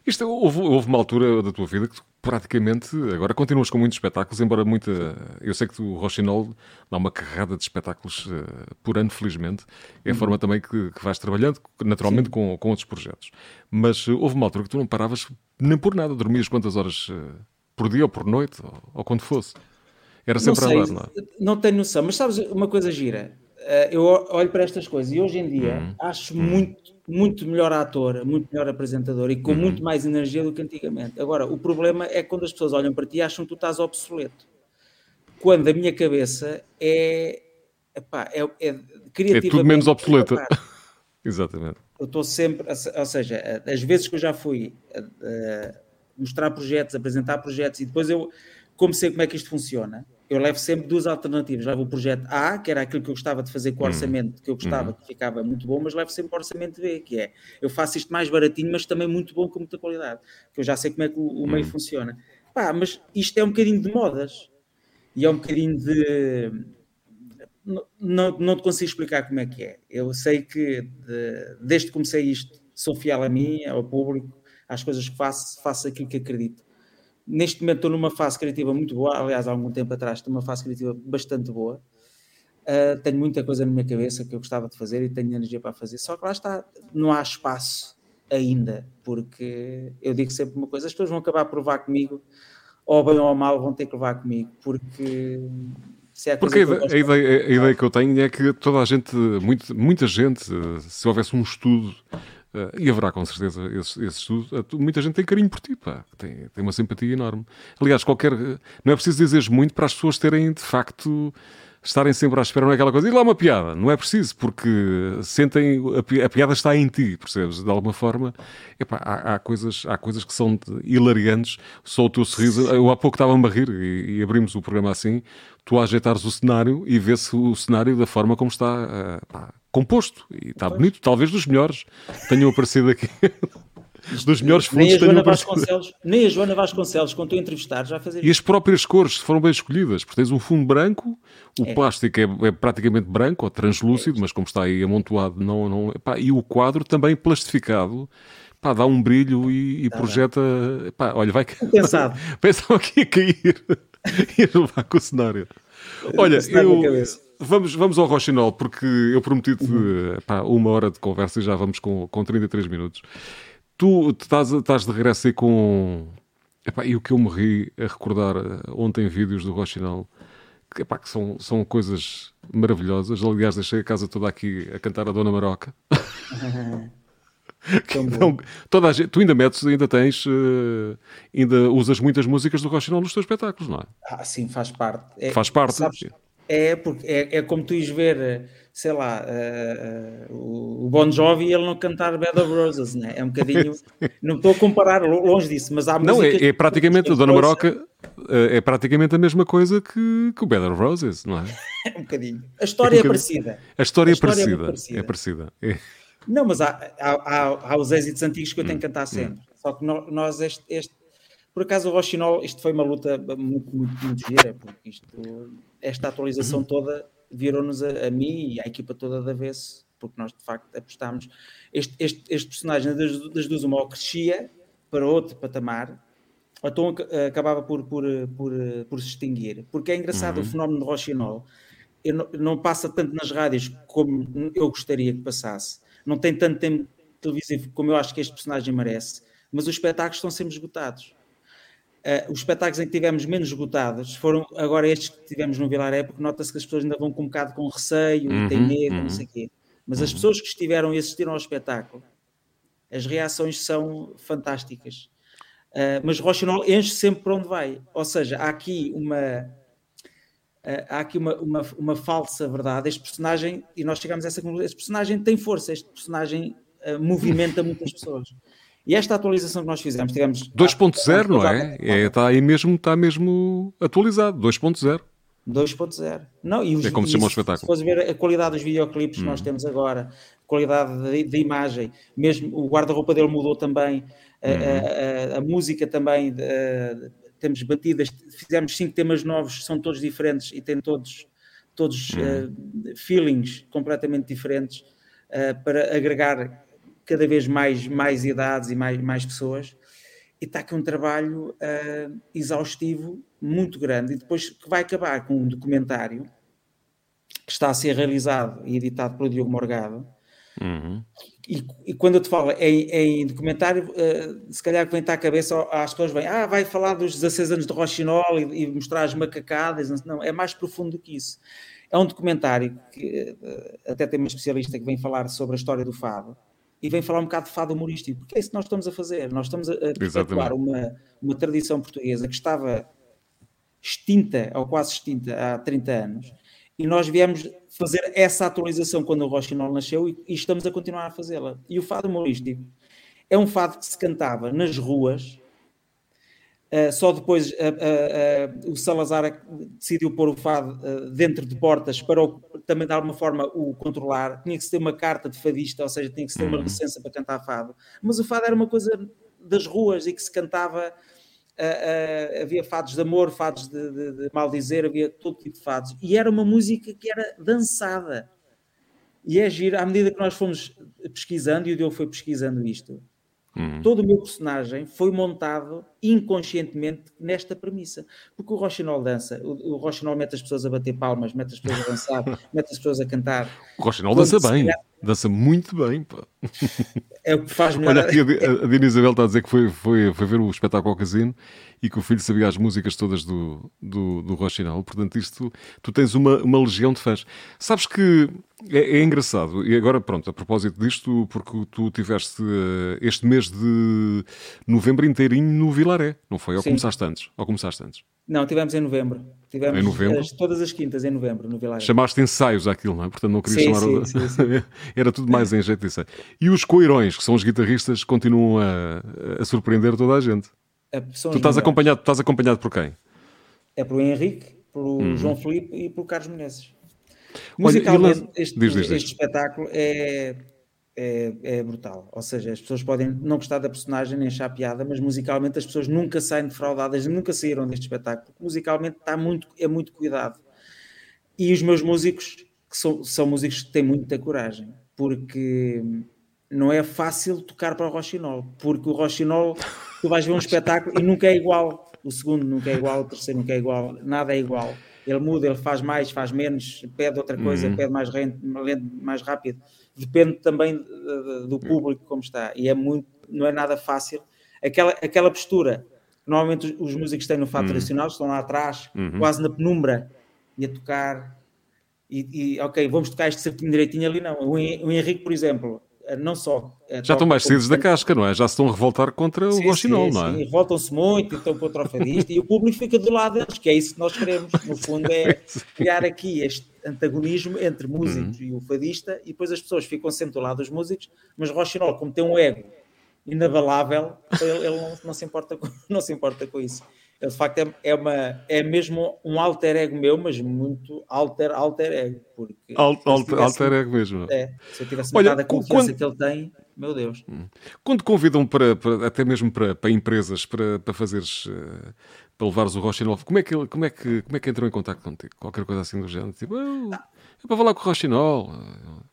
A: Isto, houve, houve, uma altura da tua vida que tu praticamente, agora continuas com muitos espetáculos, embora muita. Eu sei que o Rochinol dá uma carrada de espetáculos uh, por ano, felizmente. É a uhum. forma também que, que vais trabalhando, naturalmente, com, com outros projetos. Mas uh, houve uma altura que tu não paravas nem por nada, dormias quantas horas uh, por dia ou por noite, ou, ou quando fosse. Era sempre
B: não
A: sei, a andar, não é?
B: Não tenho noção, mas sabes uma coisa gira? eu olho para estas coisas e hoje em dia uhum. acho uhum. muito muito melhor ator, muito melhor apresentador e com uhum. muito mais energia do que antigamente. Agora, o problema é quando as pessoas olham para ti e acham que tu estás obsoleto. Quando a minha cabeça é. Epá, é, é criativamente.
A: É tudo menos obsoleto. *laughs* Exatamente.
B: Eu estou sempre. Ou seja, as vezes que eu já fui a, a mostrar projetos, apresentar projetos e depois eu, como sei como é que isto funciona, eu levo sempre duas alternativas. Levo o projeto A, que era aquilo que eu gostava de fazer com o uhum. orçamento, que eu gostava, uhum. que ficava muito bom, mas levo sempre o orçamento B, que é eu faço isto mais baratinho, mas também muito bom com muita qualidade, que eu já sei como é que o, o meio uhum. funciona. Pá, mas isto é um bocadinho de modas e é um bocadinho de. Não, não, não te consigo explicar como é que é. Eu sei que de, desde que comecei isto, sou fiel a mim, ao público, às coisas que faço, faço aquilo que acredito neste momento estou numa fase criativa muito boa, aliás, há algum tempo atrás estou numa fase criativa bastante boa. Uh, tenho muita coisa na minha cabeça que eu gostava de fazer e tenho energia para fazer, só que lá está, não há espaço ainda, porque eu digo sempre uma coisa: as pessoas vão acabar por levar comigo, ou bem ou mal, vão ter que levar comigo, porque
A: é Porque a ideia, a, ideia, a ideia, que eu tenho é que toda a gente, muito, muita gente, se houvesse um estudo, uh, e haverá com certeza esse, esse estudo, uh, muita gente tem carinho por ti, pá, tem, tem uma simpatia enorme. Aliás, qualquer. Não é preciso dizer muito para as pessoas terem de facto estarem sempre à espera, não é aquela coisa, e lá uma piada, não é preciso, porque sentem, a, piada está em ti, percebes? De alguma forma, epá, há, há, coisas, há coisas que são hilariantes, só o teu sorriso, eu há pouco estava-me a rir e, e, abrimos o programa assim, tu a ajeitares o cenário e vê-se o cenário da forma como está uh, pá, composto, e está bonito, talvez dos melhores tenham aparecido aqui. dos melhores
B: fundos nem a Joana Vasconcelos, nem a Joana Vasconcelos, quando estou a entrevistar, já fazia
A: E as próprias cores foram bem escolhidas, porque tens um fundo branco, o é. plástico é, é, praticamente branco ou translúcido, é. mas como está aí amontoado, não, não, epá, e o quadro também plastificado. Pá, dá um brilho e, e projeta. Pá, olha, vai.
B: Pensado. *laughs*
A: Pensava que ia cair. *laughs* ia levar com o cenário. Olha, eu, vamos, vamos ao Rochinol, porque eu prometi-te uhum. uma hora de conversa e já vamos com, com 33 minutos. Tu estás, estás de regresso aí com. Epá, e o que eu morri a recordar eh, ontem vídeos do Rochinol, que, epá, que são, são coisas maravilhosas. Aliás, deixei a casa toda aqui a cantar a Dona Maroca. *laughs* então, toda a gente, tu ainda metes, ainda tens, uh, ainda usas muitas músicas do Rochinol nos teus espetáculos, não é?
B: Ah, sim, faz parte. É,
A: faz parte.
B: Sabes, é, porque é, é como tu ires ver sei lá, uh, uh, o Bon Jovi ele não cantar Bed of Roses, né? é um bocadinho. *laughs* não estou a comparar, longe disso, mas há
A: Não, é, é praticamente, o Dona Maroca é praticamente a mesma coisa que, que o Bed of Roses, não é? *laughs*
B: um bocadinho. A história um é parecida.
A: A história, a história é, parecida. é parecida. É parecida. É.
B: Não, mas há, há, há, há, os êxitos antigos que eu tenho que cantar hum, sempre. Hum. Só que nós, este, este, por acaso, o Rochinol, isto foi uma luta muito, muito, muito gira, porque isto, esta atualização uhum. toda virou-nos a, a, mim e à equipa toda da vez, porque nós de facto apostámos. Este, este, este personagem das, das duas, uma ou crescia para outro patamar, ou então acabava por, por, por, por se extinguir. Porque é engraçado uhum. o fenómeno de Rochinol, não, não passa tanto nas rádios como eu gostaria que passasse, não tem tanto tempo televisivo como eu acho que este personagem merece, mas os espetáculos estão sempre esgotados. Uh, os espetáculos em que tivemos menos esgotados foram agora estes que tivemos no Vilar Época. Nota-se que as pessoas ainda vão com um bocado com receio, uhum, têm medo, uhum. não sei o quê. Mas uhum. as pessoas que estiveram e assistiram ao espetáculo, as reações são fantásticas. Uh, mas Rochinol enche sempre para onde vai. Ou seja, há aqui uma. Uh, há aqui uma, uma, uma, falsa verdade. Este personagem, e nós chegamos a essa conclusão, este personagem tem força, este personagem movimenta muitas pessoas. E esta atualização que nós fizemos, tivemos.
A: 2.0, não é? é? Está aí mesmo, está mesmo atualizado, 2.0.
B: 2.0. Não, e os,
A: é como se chama o espetáculo. Se
B: fores ver a qualidade dos videoclipes que nós hum. temos agora, a qualidade da imagem, mesmo o guarda-roupa dele mudou também, a, a, a, a música também, temos batidas, fizemos cinco temas novos, são todos diferentes e têm todos, todos uh, feelings completamente diferentes uh, para agregar cada vez mais, mais idades e mais, mais pessoas, e está aqui um trabalho uh, exaustivo muito grande, e depois que vai acabar com um documentário que está a ser realizado e editado pelo Diogo Morgado. Uhum. E, e, quando eu te falo em, em documentário, uh, se calhar que vem-te à cabeça às pessoas vêm, ah, vai falar dos 16 anos de Rochinol e, e mostrar as macacadas. Não, é mais profundo do que isso. É um documentário que uh, até tem uma especialista que vem falar sobre a história do fado e vem falar um bocado de fado humorístico, porque é isso que nós estamos a fazer. Nós estamos a, perpetuar uma, uma tradição portuguesa que estava extinta, ou quase extinta, há 30 anos, e nós viemos fazer essa atualização quando o Rochinol nasceu e, e estamos a continuar a fazê-la. E o fado humorístico é um fado que se cantava nas ruas, Uh, só depois uh, uh, o Salazar decidiu pôr o fado dentro de portas para o, também de alguma forma o controlar. Tinha que se ter uma carta de fadista, ou seja, tinha que se ter uma uhum. licença para cantar fado. Mas o fado era uma coisa das ruas e que se cantava. havia fados de amor, fados de, de, de mal dizer, havia todo tipo de fados. E era uma música que era dançada. E é giro, à medida que nós fomos pesquisando, e o Diogo foi pesquisando isto, Uhum. Todo o meu personagem foi montado inconscientemente nesta premissa. Porque o Rochinol dança, o, o Rochinol mete as pessoas a bater palmas, mete as pessoas a dançar, *laughs* mete as pessoas a cantar.
A: O Rochinol dança bem, dança muito bem. Pá. *laughs*
B: É o que faz melhor.
A: Olha, aqui a, a Dina Isabel está a dizer que foi, foi, foi ver o espetáculo ao casino e que o filho sabia as músicas todas do, do, do Rochinol. Portanto, isto, tu tens uma, uma legião de fãs. Sabes que é, é, engraçado, e agora pronto, a propósito disto, porque tu tiveste uh, este mês de novembro inteirinho no Vilaré, não foi? Ou Sim. começaste antes? Ou começaste antes?
B: Não, tivemos em novembro. Tivemos em novembro? As, todas as quintas em novembro no Vilaré.
A: Chamaste ensaios àquilo, não é? Portanto, não querias sim, chamar. Sim, sim, *laughs* Era tudo mais em jeito de ensaio. E os coirões, que são os guitarristas, continuam a, a surpreender toda a gente. É, tu estás acompanhado, estás acompanhado por quem?
B: É pelo Henrique, pelo uhum. João Felipe e pelo Carlos Menezes. Musicalmente, Olha, este, diz, diz, este espetáculo é, é, é, brutal. Ou seja, as pessoas podem não gostar da personagem nem achar piada, mas musicalmente as pessoas nunca saem defraudadas, nunca saíram deste espetáculo. Musicalmente está muito, é muito cuidado. E os meus músicos, que são, são músicos que têm muita coragem, porque não é fácil tocar para o Rochinol, porque o Rochinol, tu vais ver um espetáculo e nunca é igual. O segundo nunca é igual, o terceiro nunca é igual, nada é igual ele muda, ele faz mais, faz menos, pede outra coisa, uhum. pede mais lento, mais rápido. Depende também do público como está. E é muito, não é nada fácil. Aquela, aquela postura, normalmente os, músicos têm no fato uhum. tradicional, estão lá atrás, uhum. quase na penumbra, e a tocar. E, e, ok, vamos tocar este certinho direitinho ali, não. O, Henrique, por exemplo, não só.
A: Já estão mais cedos da casca, não é? Já se estão a revoltar contra sim, o Rochinol, não é? Sim,
B: revoltam-se muito, estão contra o fadista e o público fica do lado deles, que é isso que nós queremos. No fundo, é *laughs* criar aqui este antagonismo entre músicos uhum. e o fadista e depois as pessoas ficam sempre do lado dos músicos, mas Rochinol, como tem um ego inabalável, ele, ele não, não, se importa com, *laughs* não se importa com isso. Ele, de facto, é, é, uma, é mesmo um alter ego meu, mas muito alter, alter ego. Porque
A: Al, alter, alter ego mesmo.
B: É, se eu tivesse Olha, a confiança quando, que ele tem, meu Deus. Hum.
A: Quando convidam para, para até mesmo para, para empresas, para, para fazeres, uh, para levares o Rochinol, como é, que, como, é que, como é que entram em contato contigo? Qualquer coisa assim do género? Tipo, oh, é para falar com o Rochinol.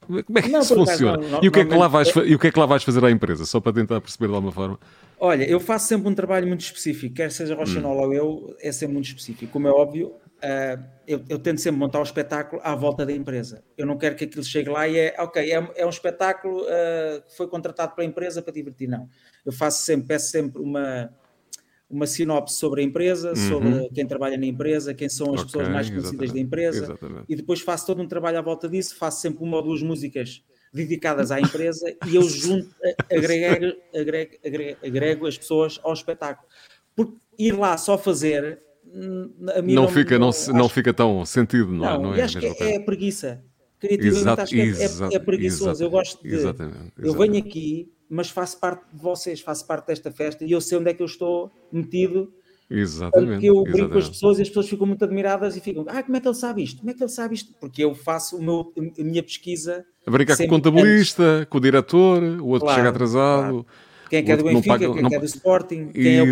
A: Como é que não, isso funciona? Não, não, e, o que é que lá vais, é... e o que é que lá vais fazer à empresa? Só para tentar perceber de alguma forma.
B: Olha, eu faço sempre um trabalho muito específico, quer seja Rochinol hum. ou eu, é sempre muito específico. Como é óbvio, uh, eu, eu, tento sempre montar o um espetáculo à volta da empresa. Eu não quero que aquilo chegue lá e é, ok, é, é um espetáculo uh, que foi contratado pela empresa para divertir. Não. Eu faço sempre, peço sempre uma, uma sinopse sobre a empresa, uhum. sobre quem trabalha na empresa, quem são as okay, pessoas mais conhecidas da empresa, exatamente. e depois faço todo um trabalho à volta disso, faço sempre uma ou duas músicas dedicadas à empresa e eu junto, agrego, agrego, agrego, agrego as pessoas ao espetáculo. Porque ir lá só fazer
A: hum, não, fica, não, não, não fica tão sentido, não, é?
B: não, não é? acho que é, é preguiça. Criativamente Exato, acho que é, é, é preguiçoso. Eu gosto de. Exatamente, exatamente. Eu venho aqui, mas faço parte de vocês, faço parte desta festa e eu sei onde é que eu estou metido.
A: Exatamente.
B: Porque eu brinco com as pessoas e as pessoas ficam muito admiradas e ficam, ah, como é que ele sabe isto? Como é que ele sabe isto? Porque eu faço o meu, a minha pesquisa.
A: A brincar com o contabilista, antes. com o diretor, o outro claro, chega atrasado. Claro.
B: Quem é que é do Benfica, paga, quem é, que é do Sporting, quem é o,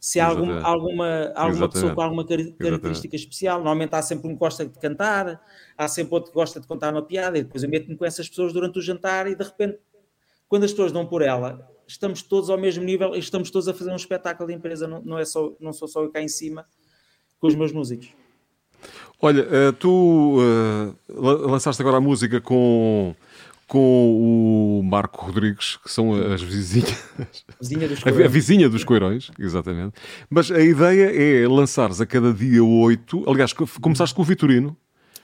B: se há algum, alguma, alguma pessoa com alguma característica Exatamente. especial. Normalmente há sempre um que gosta de cantar, há sempre outro que gosta de contar uma piada, e depois eu meto-me com essas pessoas durante o jantar e de repente quando as pessoas dão por ela, estamos todos ao mesmo nível e estamos todos a fazer um espetáculo de empresa, não, não, é só, não sou só eu cá em cima com os meus músicos.
A: Olha, uh, tu uh, lançaste agora a música com, com o Marco Rodrigues, que são as vizinhas.
B: Vizinha dos *laughs*
A: a, a, vizinha dos Coirões, exatamente. Mas a ideia é lançares a cada dia oito. Aliás, começaste com o Vitorino.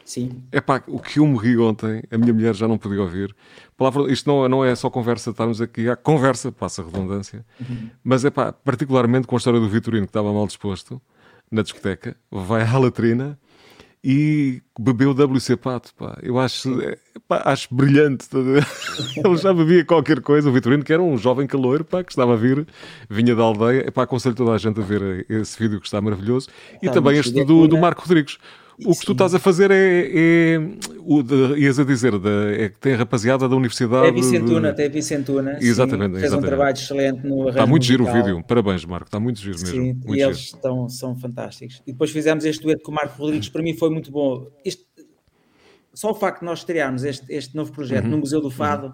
B: Sim.
A: É pá, o que eu morri ontem, a minha mulher já não podia ouvir. Palavra, isto não, não é só conversa, estamos aqui a conversa, passa a redundância, uhum. mas é pá, particularmente com a história do Vitorino que estava mal disposto na discoteca, vai à latrina e bebeu WC Pato, pá. Eu acho, é, pá, acho brilhante. *laughs* Ele já bebia qualquer coisa. O Vitorino, que era um jovem calor, pá, que estava a vir, vinha da aldeia. Epá, aconselho toda a gente a ver esse vídeo que está maravilhoso. E tá, também este do, do Marco Rodrigues. O que tu estás a fazer é, é o de, ias a dizer, de, é que tem a rapaziada da Universidade.
B: É Vicentuna, de... tem Vicentuna.
A: Exatamente.
B: Sim, fez
A: exatamente.
B: um trabalho excelente no
A: Está muito giro o vídeo. Parabéns, Marco. Está muito giro mesmo.
B: Sim,
A: muito
B: e eles estão, são fantásticos. E depois fizemos este dueto com o Marco Rodrigues, para mim foi muito bom. Este, só o facto de nós estrearmos este, este novo projeto uhum. no Museu do Fado
A: uhum.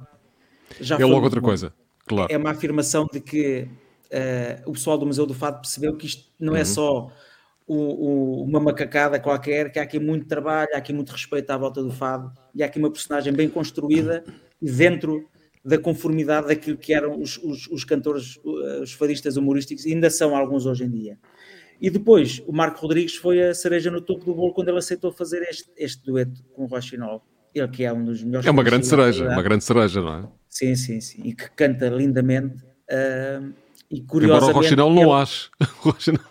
A: já é logo outra bom. coisa.
B: claro. é uma afirmação de que uh, o pessoal do Museu do Fado percebeu que isto não é uhum. só o, o, uma macacada qualquer, que há aqui muito trabalho, há aqui muito respeito à volta do Fado, e há aqui uma personagem bem construída dentro da conformidade daquilo que eram os, os, os cantores, os fadistas humorísticos, e ainda são alguns hoje em dia. E depois, o Marco Rodrigues foi a cereja no topo do bolo quando ele aceitou fazer este, este dueto com o Rochinol. Ele que é um dos melhores...
A: É uma grande cereja, uma grande cereja, não é?
B: Sim, sim, sim. E que canta lindamente. Uh, e curiosamente...
A: Embora o Rochinol não ele... ache. *laughs* O Rochinol...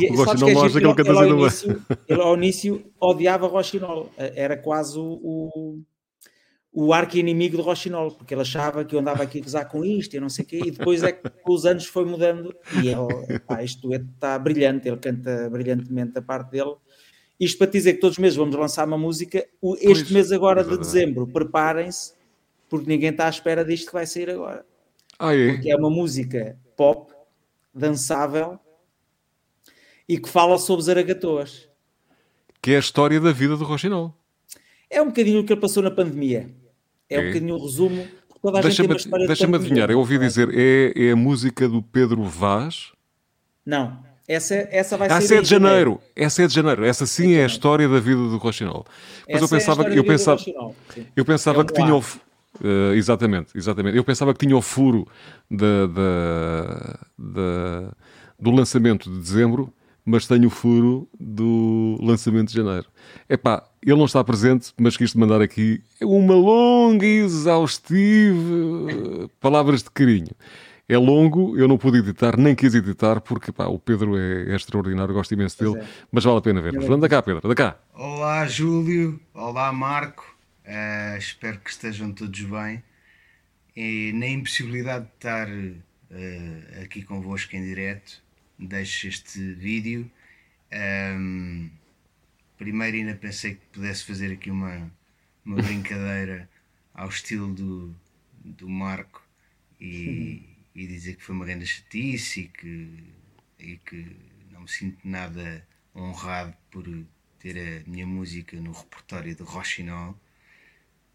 B: E, o Rochinol não acha que ele canta assim no início, Ele ao início odiava Rochinol. Era quase o... o o arqui-inimigo do Rochinol, porque ele achava que eu andava aqui a gozar com isto e não sei o quê, e depois é que os anos foi mudando, e ele, pá, este dueto está brilhante, ele canta brilhantemente a parte dele. Isto para dizer que todos os meses vamos lançar uma música, este pois, mês agora de dezembro, preparem-se, porque ninguém está à espera disto que vai sair agora.
A: Ah, é?
B: Porque é uma música pop, dançável, e que fala sobre zaragatoas.
A: Que é a história da vida do Rochinol.
B: É um bocadinho o que ele passou na pandemia é, um bocadinho o resumo.
A: Deixa-me deixa adivinhar, eu ouvi dizer, é, é a música do Pedro Vaz?
B: Não, essa, essa vai
A: ah,
B: ser.
A: Essa é de janeiro. janeiro. Essa é de janeiro. Essa sim é a história da vida do Rochinol. Mas eu pensava, é eu pensava, eu pensava é um que tinha o, uh, exatamente, exatamente. Eu pensava que tinha o furo de, de, de, do lançamento de dezembro mas tenho o furo do lançamento de janeiro. Epá, ele não está presente, mas quis-te mandar aqui uma longa e exaustiva palavras de carinho. É longo, eu não pude editar, nem quis editar, porque pá, o Pedro é, é extraordinário, gosto imenso dele, é. mas vale a pena ver. Vamos da cá, Pedro, da cá.
H: Olá, Júlio. Olá, Marco. Uh, espero que estejam todos bem. E na impossibilidade de estar uh, aqui convosco em direto, deixo este vídeo. Um, primeiro ainda pensei que pudesse fazer aqui uma, uma *laughs* brincadeira ao estilo do, do Marco e, e dizer que foi uma grande chatice e que, e que não me sinto nada honrado por ter a minha música no repertório do Rochinol.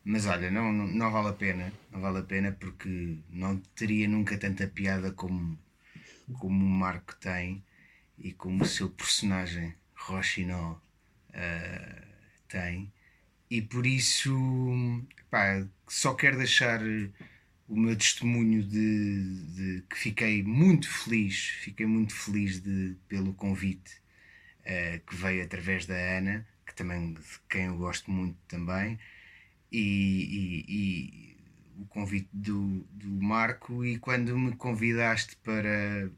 H: Mas olha, não, não, não, vale a pena, não vale a pena porque não teria nunca tanta piada como como o Marco tem e como o seu personagem Rochinó uh, tem. E por isso pá, só quero deixar o meu testemunho de, de, que fiquei muito feliz, fiquei muito feliz de, pelo convite uh, que veio através da Ana, que também de quem eu gosto muito também, e, e, e o convite do, do Marco e quando me convidaste para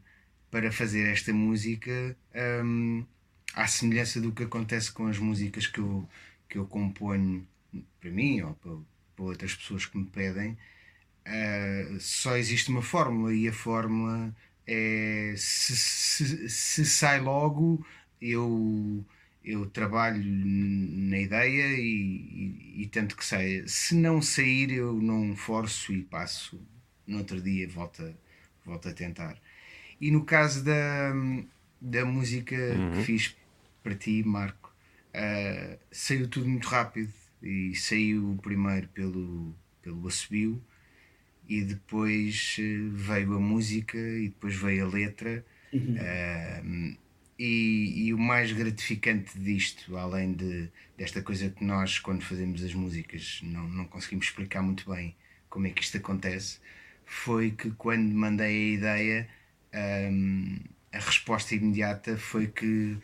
H: para fazer esta música um, à semelhança do que acontece com as músicas que eu, que eu componho para mim ou para, para outras pessoas que me pedem, uh, só existe uma fórmula e a fórmula é se, se, se sai logo eu eu trabalho na ideia e, e, e, tento que saia. Se não sair, eu não forço e passo. No outro dia volto volto a tentar. E no caso da, da música uhum. que fiz para ti, Marco, uh, saiu tudo muito rápido. E saiu primeiro pelo, pelo assobio, e depois uh, veio a música, e depois veio a letra. Uhum. Uh, e, e, o mais gratificante disto, além de, desta coisa que nós, quando fazemos as músicas, não, não conseguimos explicar muito bem como é que isto acontece, foi que quando mandei a ideia um, a resposta imediata foi que,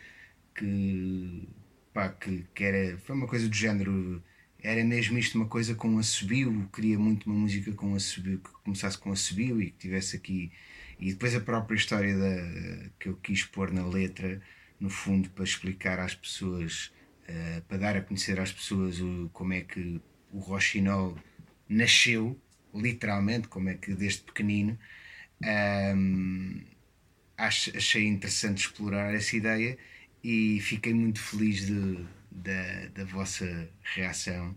H: que, pá, que, que, era, foi uma coisa do género. Era mesmo isto uma coisa com assobio, queria muito uma música com assobio, que começasse com assobio e que tivesse aqui. E depois a própria história da, que eu quis pôr na letra, no fundo, para explicar às pessoas, uh, para dar a conhecer às pessoas o, como é que o Rochinol nasceu, literalmente, como é que desde pequenino um, achei interessante explorar essa ideia e fiquei muito feliz de, da, da vossa reação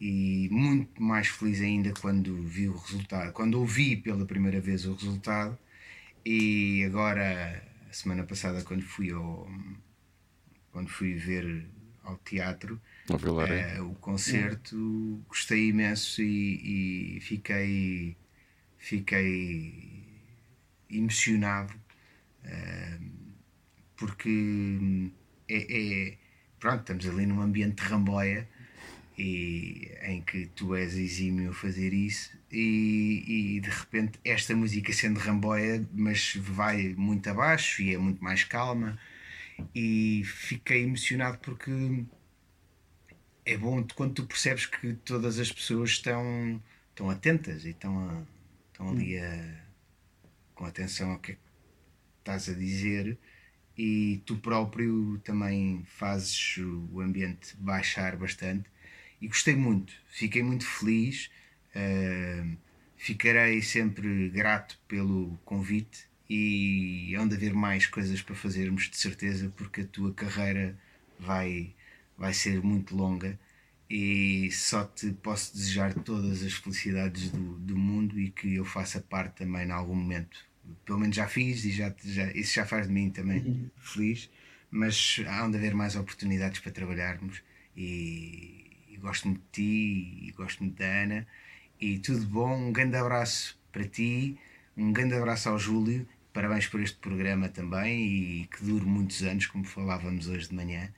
H: e muito mais feliz ainda quando vi o resultado, quando ouvi pela primeira vez o resultado e agora a semana passada quando fui ao quando fui ver ao teatro uh, o concerto gostei imenso e, e fiquei fiquei emocionado porque é, é, pronto, estamos ali num ambiente de ramboia e, em que tu és exímio a fazer isso e, e, de repente esta música sendo ramboia mas vai muito abaixo e é muito mais calma e fiquei emocionado porque é bom quando tu percebes que todas as pessoas estão, estão atentas e estão, a, estão ali a, com atenção ao que é que estás a dizer e tu próprio também fazes o ambiente baixar bastante. E gostei muito, fiquei muito feliz, uh, ficarei sempre grato pelo convite e hão de haver mais coisas para fazermos de certeza porque a tua carreira vai, vai ser muito longa e só te posso desejar todas as felicidades do, do mundo e que eu faça parte também em algum momento. Pelo menos já fiz e já, já, isso já faz de mim também uhum. feliz, mas há de haver mais oportunidades para trabalharmos e, e gosto muito de ti e gosto muito da Ana. E tudo bom, um grande abraço para ti, um grande abraço ao Júlio, parabéns por este programa também e que dure muitos anos, como falávamos hoje de manhã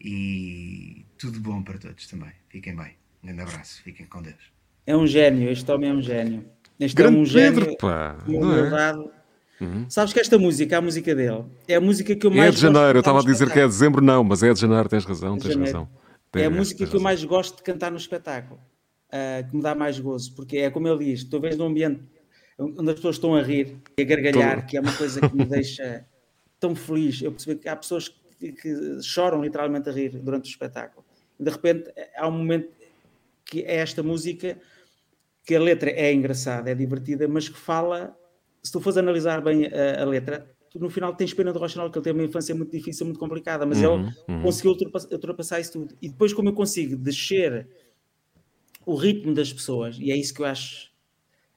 H: e tudo bom para todos também, fiquem bem, um grande abraço, fiquem com Deus.
B: É um gênio, este homem é um gênio.
A: Este Grande é um Pedro, gênio, pá.
B: É? Uhum. Sabes que esta música, a música dele, é a música que eu mais
A: É de janeiro, eu estava a dizer que é de dezembro, não, mas é de janeiro, tens razão, tens razão.
B: Tem, é a música que razão. eu mais gosto de cantar no espetáculo, uh, que me dá mais gozo, porque é como ele diz, tu vês num ambiente onde as pessoas estão a rir e a gargalhar, que é uma coisa que me *laughs* deixa tão feliz. Eu percebi que há pessoas que, que choram literalmente a rir durante o espetáculo. De repente há um momento que é esta música que a letra é engraçada, é divertida, mas que fala, se tu fores analisar bem a, a letra, tu no final tens pena do Rochinol, que ele teve uma infância muito difícil, muito complicada, mas uhum, ele uhum. conseguiu ultrapassar, ultrapassar, isso tudo. E depois, como eu consigo descer o ritmo das pessoas, e é isso que eu acho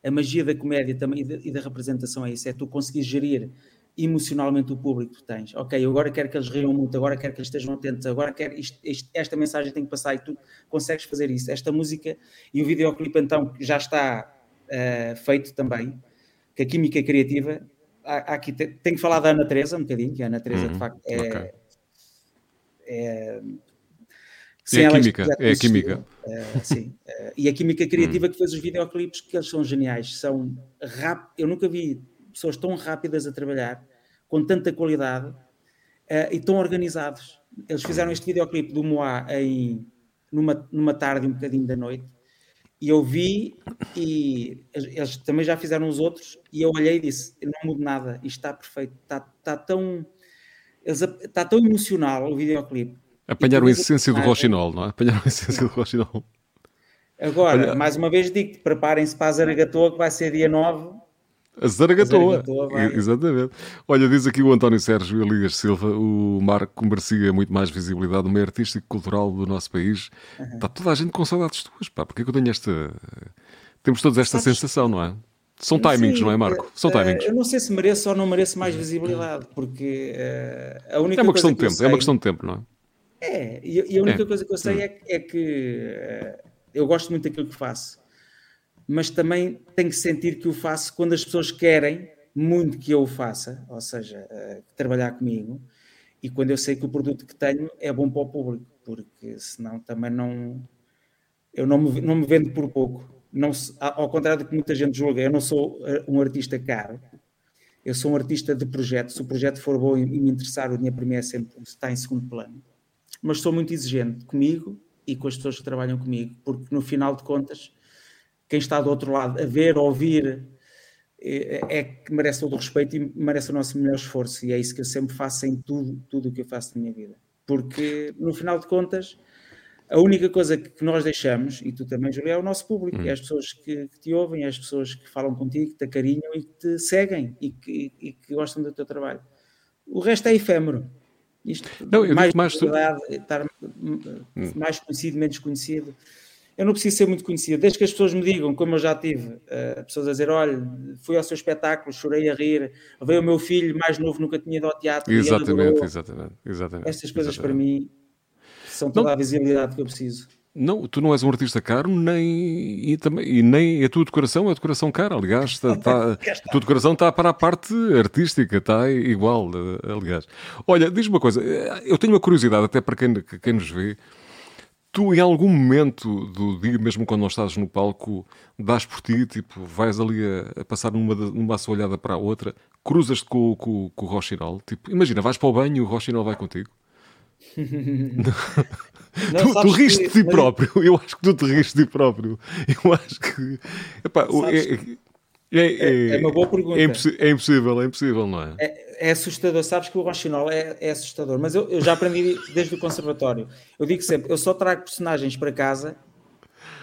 B: a magia da comédia também e da, e da representação é isso, é tu conseguir gerir emocionalmente o público que tens. Ok, eu agora quero que eles riam muito, agora quero que eles estejam atentos, agora quero isto, isto, esta mensagem tem que passar e tu consegues fazer isso. Esta música e o videoclipe então já está uh, feito também, que a química criativa, há, há aqui tenho que falar da Ana Teresa um bocadinho, que a Ana Teresa uhum, de facto é, okay. é
A: é a química, é a química.
B: Uh, sim. Uh, e a química *laughs* criativa hum. que fez os videoclipes, que eles são geniais. São rap... Eu nunca vi pessoas tão rápidas a trabalhar, com tanta qualidade uh, e tão organizados. Eles fizeram este videoclipe do Moá em, numa, numa tarde, um bocadinho da noite, e eu vi e eles também já fizeram os outros, e eu olhei e disse: não mudo nada, isto está perfeito, está, está tão. Está tão emocional o videoclipe.
A: Apanharam a essência do Rochinol, não é? Apanharam a essência do Rochinol.
B: Agora, Olha... mais uma vez digo preparem-se para a Zaragatoa, que vai ser dia 9
A: a Zaragatoa. Exatamente. Olha, diz aqui o António Sérgio Elias Silva, o Marco merecia muito mais visibilidade no meio artístico e cultural do nosso país. Uhum. Está toda a gente com saudades tuas, pá. Porque é que eu tenho esta... Temos todos esta Sabes... sensação, não é? São timings, Sim, não é, Marco? São uh, timings.
B: Eu não sei se mereço ou não mereço mais visibilidade, porque uh, a única
A: É uma questão de
B: tempo,
A: sei... é uma questão de tempo, não é?
B: É, e, e a única é. coisa que eu sei hum. é, é que uh, eu gosto muito daquilo que faço mas também tenho que sentir que o faço quando as pessoas querem muito que eu o faça, ou seja, uh, trabalhar comigo, e quando eu sei que o produto que tenho é bom para o público, porque senão também não. Eu não me, não me vendo por pouco. Não, ao contrário do que muita gente julga, eu não sou eh, um artista caro, eu sou um artista de projeto. Se o projeto for bom e me interessar, o dinheiro para mim é sempre, está em segundo plano. Mas sou muito exigente comigo e com as pessoas que trabalham comigo, porque no final de contas quem está do outro lado a ver, a ouvir, é, é que merece todo o respeito e merece o nosso melhor esforço. E é isso que eu sempre faço em tudo, tudo o que eu faço na minha vida. Porque, no final de contas, a única coisa que nós deixamos, e tu também, Júlio, é o nosso público, hum. é as pessoas que, que, te ouvem, é as pessoas que falam contigo, que te acarinham e que te seguem e que, e que gostam do teu trabalho. O resto é efêmero. Isto,
A: Não, mais, mais,
B: estar hum. mais conhecido, menos conhecido eu não preciso ser muito conhecido, desde que as pessoas me digam, como eu já tive, uh, pessoas a dizer: olha, fui ao seu espetáculo, chorei a rir, veio o meu filho mais novo, nunca tinha ido ao teatro.
A: Exatamente, exatamente, exatamente.
B: Estas coisas
A: exatamente.
B: para mim são toda não. a visibilidade que eu preciso.
A: Não, tu não és um artista caro, nem, e, também, e nem a tua decoração é decoração cara, aliás. *laughs* Está, está, a tua decoração está para a parte artística, está igual, eh, aliás. Olha, diz-me uma coisa, eh, eu tenho uma curiosidade, até para quem, quem nos vê. Tu, em algum momento do dia, mesmo quando não estás no palco, dás por ti, tipo, vais ali a, a passar numa, numa sua olhada para a outra, cruzas-te com, com, com o Rochinol, tipo, imagina, vais para o banho e o Rochinol vai contigo. *laughs* Não, tu, tu riste de ti mas... próprio. *laughs* Eu acho que tu te riste de ti próprio. Eu acho que. Epá, é,
B: é, é, é, uma boa pergunta.
A: É, é, impossível, é impossível, não é?
B: É, é assustador. Sabes que o Rochinol é, é assustador, mas eu, eu, já aprendi *laughs* desde o conservatório. Eu digo sempre: eu só trago personagens para casa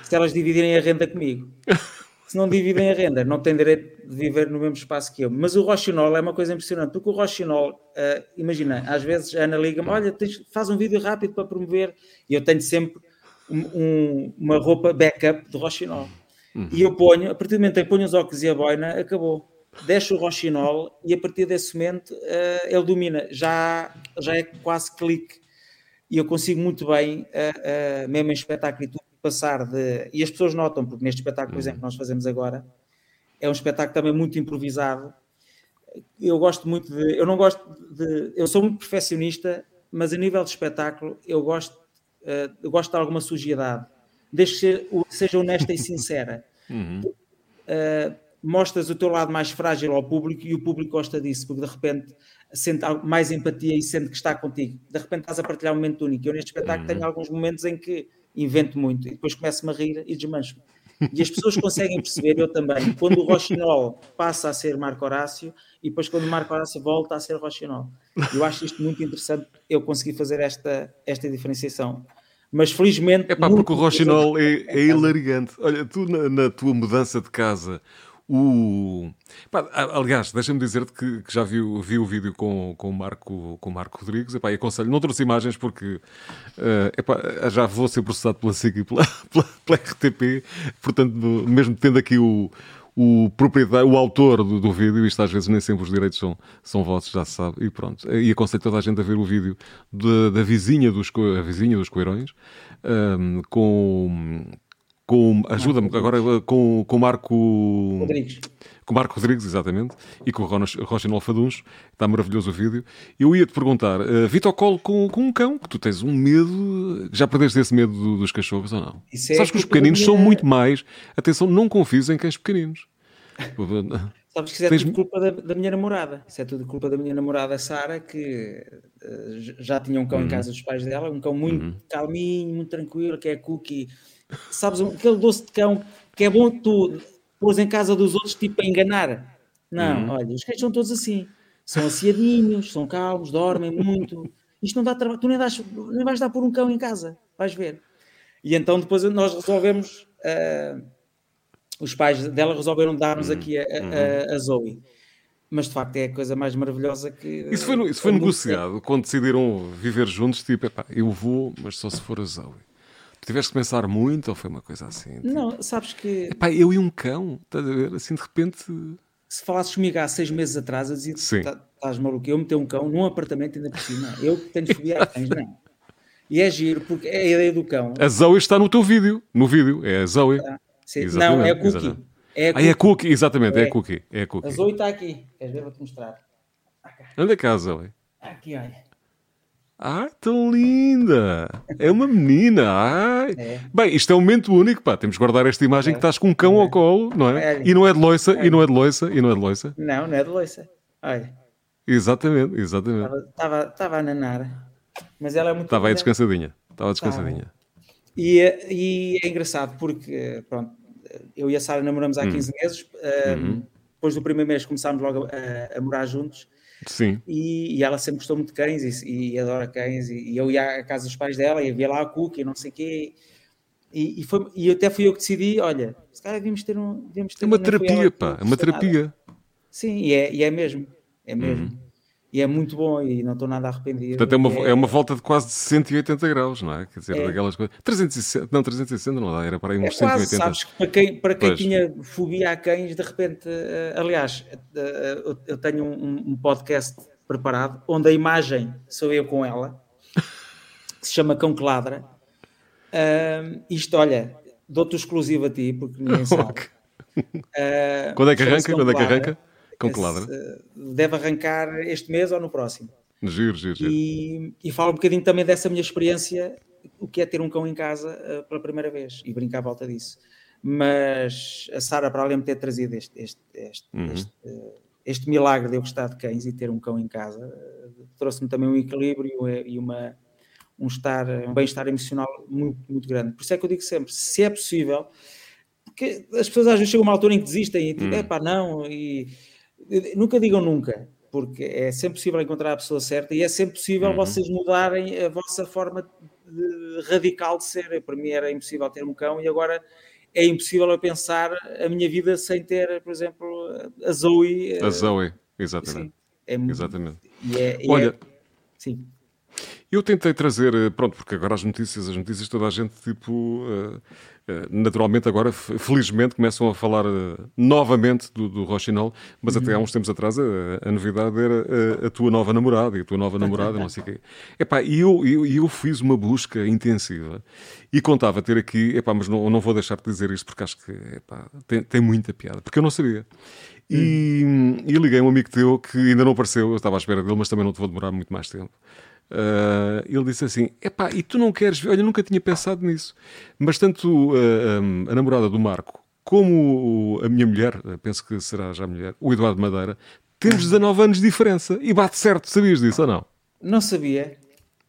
B: se elas dividirem a renda comigo. *laughs* se não dividem a renda, não têm direito de viver no mesmo espaço que eu. Mas o Rochinol é uma coisa impressionante, porque o Rochinol, uh, imagina, às vezes a Ana liga-me, olha, tens, faz um vídeo rápido para promover, e eu tenho sempre um, um, uma roupa backup de Rochinol. Uhum. E eu ponho, a partir do momento em que ponho os óculos e a boina, acabou. Deixo o Rochinol e a partir desse momento uh, ele domina, já, já é quase clique. E eu consigo muito bem, uh, mesmo em espetáculo e tudo, passar de. E as pessoas notam, porque neste espetáculo, por exemplo, que nós fazemos agora, é um espetáculo também muito improvisado. Eu gosto muito de. Eu não gosto de. Eu sou muito perfeccionista, mas a nível de espetáculo, eu gosto, uh, eu gosto de alguma sujiedade. Desde que seja honesta e sincera. *laughs* Uhum. Uh, mostras o teu lado mais frágil ao público e o público gosta disso, porque de repente sente mais empatia e sente que está contigo. De repente estás a partilhar um momento único. Eu neste espetáculo uhum. tenho alguns momentos em que invento muito e depois começo-me a rir e desmancho. E as pessoas conseguem perceber, eu também, quando o Rochinol passa a ser Marco Horácio e depois quando o Marco Horácio volta a ser Rochinol. Eu acho isto muito interessante, eu consegui fazer esta, esta diferenciação. Mas felizmente.
A: É pá, porque o Rochinol é, é hilariante. Olha, tu na, na tua mudança de casa, o... Pá, aliás, deixa-me dizer-te que, que, já vi, vi o vídeo com, com, o Marco, com o Marco Rodrigues epá, e aconselho, não trouxe imagens porque uh, epá, já vou ser processado pela SIC e *laughs* pela, pela, pela, RTP, portanto, mesmo tendo aqui o, o proprietário, o autor do, do, vídeo, isto às vezes nem sempre os direitos são, são vossos, já se sabe, e pronto. E aconselho toda a gente a ver o vídeo da, da vizinha, dos, a vizinha dos Coirões, um, com, com ajuda-me agora com, com o Marco
B: Rodrigues.
A: Com o Marco Rodrigues, exatamente, e com o Rochinol Faduns, está maravilhoso o vídeo. Eu ia-te perguntar, uh, Vitor Colo com, com um cão, que tu tens um medo, já perdeste esse medo dos cachorros ou não? Isso é Sabes que os pequeninos minha... são muito mais, atenção, não confies em cães pequeninos.
B: Sabes que isso é tens... tudo culpa da, da, minha namorada. Isso é tudo culpa da minha namorada Sara, que uh, já tinha um cão uhum. em casa dos pais dela, um cão muito uhum. calminho, muito tranquilo, que é cookie sabes, aquele doce de cão que é bom tu pôs em casa dos outros tipo a enganar. Não, uhum. olha, os cães são todos assim. São aciadinhos, são calmos, dormem muito. Isto não dá trabalho. Tu nem, dás, nem vais dar por um cão em casa. Vais ver. E então depois nós resolvemos. Uh, os pais dela resolveram dar-nos uhum. aqui a, a, a, uhum. Zoe. Mas de facto é a coisa mais maravilhosa que.
A: Isso foi, isso foi negociado quando decidiram viver juntos. Tipo, epá, eu vou, mas só se for a Zoe. Tiveste que pensar muito ou foi uma coisa assim?
B: Tipo... Não, sabes que.
A: Epá, eu e um cão, estás a ver? Assim de repente.
B: Se falasses comigo há seis meses atrás, eu dizia tá, estás maluco. Eu meter um cão num apartamento ainda por cima. Eu que tenho fobia a cães, não. E é giro, porque é a ideia do cão.
A: A Zoe está no teu vídeo, no vídeo, é a Zoe. Ah,
B: não, é a Cookie.
A: É a Cookie. Ah, é a Cookie, exatamente, é, é a Cookie. É a, cookie.
B: a Zoe está aqui. Queres ver? Vou-te mostrar.
A: Onde é que é a Zoe?
B: Aqui, olha.
A: Ah, tão linda! É uma menina! Ai. É. Bem, isto é um momento único, pá. Temos que guardar esta imagem é. que estás com um cão é. ao colo, não é? E não é de loiça, e não é de loiça, e não é de loiça.
B: Não, não é de loiça. Olha.
A: Exatamente, exatamente.
B: Estava, a nanar. Mas ela é muito.
A: Estava aí descansadinha. Estava descansadinha.
B: E, e, é engraçado porque, pronto, eu e a Sara namoramos há 15 hum. meses. Uhum. Depois do primeiro mês começámos logo a, a morar juntos.
A: Sim.
B: E, e, ela sempre gostou muito de cães e, e adora cães. E, e, eu ia à casa dos pais dela e havia lá a Cookie e não sei o quê. E, e, foi, e até fui eu que decidi: olha, se calhar devíamos ter um. Devíamos ter
A: é uma terapia, pá, é uma terapia.
B: Sim, e é, e é mesmo. É mesmo. Uhum e é muito bom e não estou nada arrependido.
A: Portanto, é uma, é... é uma volta de quase 180 graus, não é? Quer dizer, é. daquelas coisas. 360, não, 360 não dá, era para aí uns é quase, 180.
B: Sabes que para quem, para quem tinha fobia a cães, de repente, uh, aliás, uh, eu tenho um, um, podcast preparado onde a imagem sou eu com ela, *laughs* que se chama Cão que Ladra. Uh, isto, olha, dou-te exclusivo a ti, porque ninguém *laughs* sabe.
A: Quando é que arranca? Quando é que arranca? Com lado?
B: Deve arrancar este mês ou no próximo.
A: Giro, giro, giro.
B: E, e falo um bocadinho também dessa minha experiência, o que é ter um cão em casa uh, pela primeira vez e brincar à volta disso. Mas a Sara, para além de ter trazido este, este, este, uhum. este, uh, este, milagre de eu gostar de cães e ter um cão em casa, trouxe-me também um equilíbrio e uma, um, estar, um bem-estar emocional muito, muito grande. Por isso é que eu digo sempre: se é possível, porque as pessoas às vezes chegam a uma altura em que desistem e dizem, uhum. pá, não, e nunca digam nunca porque é sempre possível encontrar a pessoa certa e é sempre possível uhum. vocês mudarem a vossa forma de, radical de ser. Para mim era impossível ter um cão e agora é impossível eu pensar a minha vida sem ter, por exemplo, a Zoe.
A: A Zoe, exatamente. Sim, é, exatamente.
B: E é, e Olha, é, sim.
A: Eu tentei trazer, eh, pronto, porque agora as notícias, as notícias toda a gente tipo. Uh, eh, naturalmente agora, felizmente, começam a falar novamente do, do Rochinol, mas uhum. até há uns tempos atrás a, a novidade era a, a, tua nova namorada e a tua nova namorada, não sei o quê. Epá, e eu, eu, eu fiz uma busca intensiva e contava ter aqui, epá, mas não, não vou deixar de dizer isto porque acho que epá, tem, tem muita piada, porque eu não sabia. E, hum. e liguei um amigo teu que ainda não apareceu, eu estava à espera dele, mas também não te vou demorar muito mais tempo. Uh, ele disse assim: Epá, e tu não queres ver? Olha, nunca tinha pensado nisso. Mas tanto uh, um, a namorada do Marco como a minha mulher, penso que será já a mulher, o Eduardo Madeira, temos 19 anos de diferença. E bate certo, sabias disso ou não?
B: Não sabia.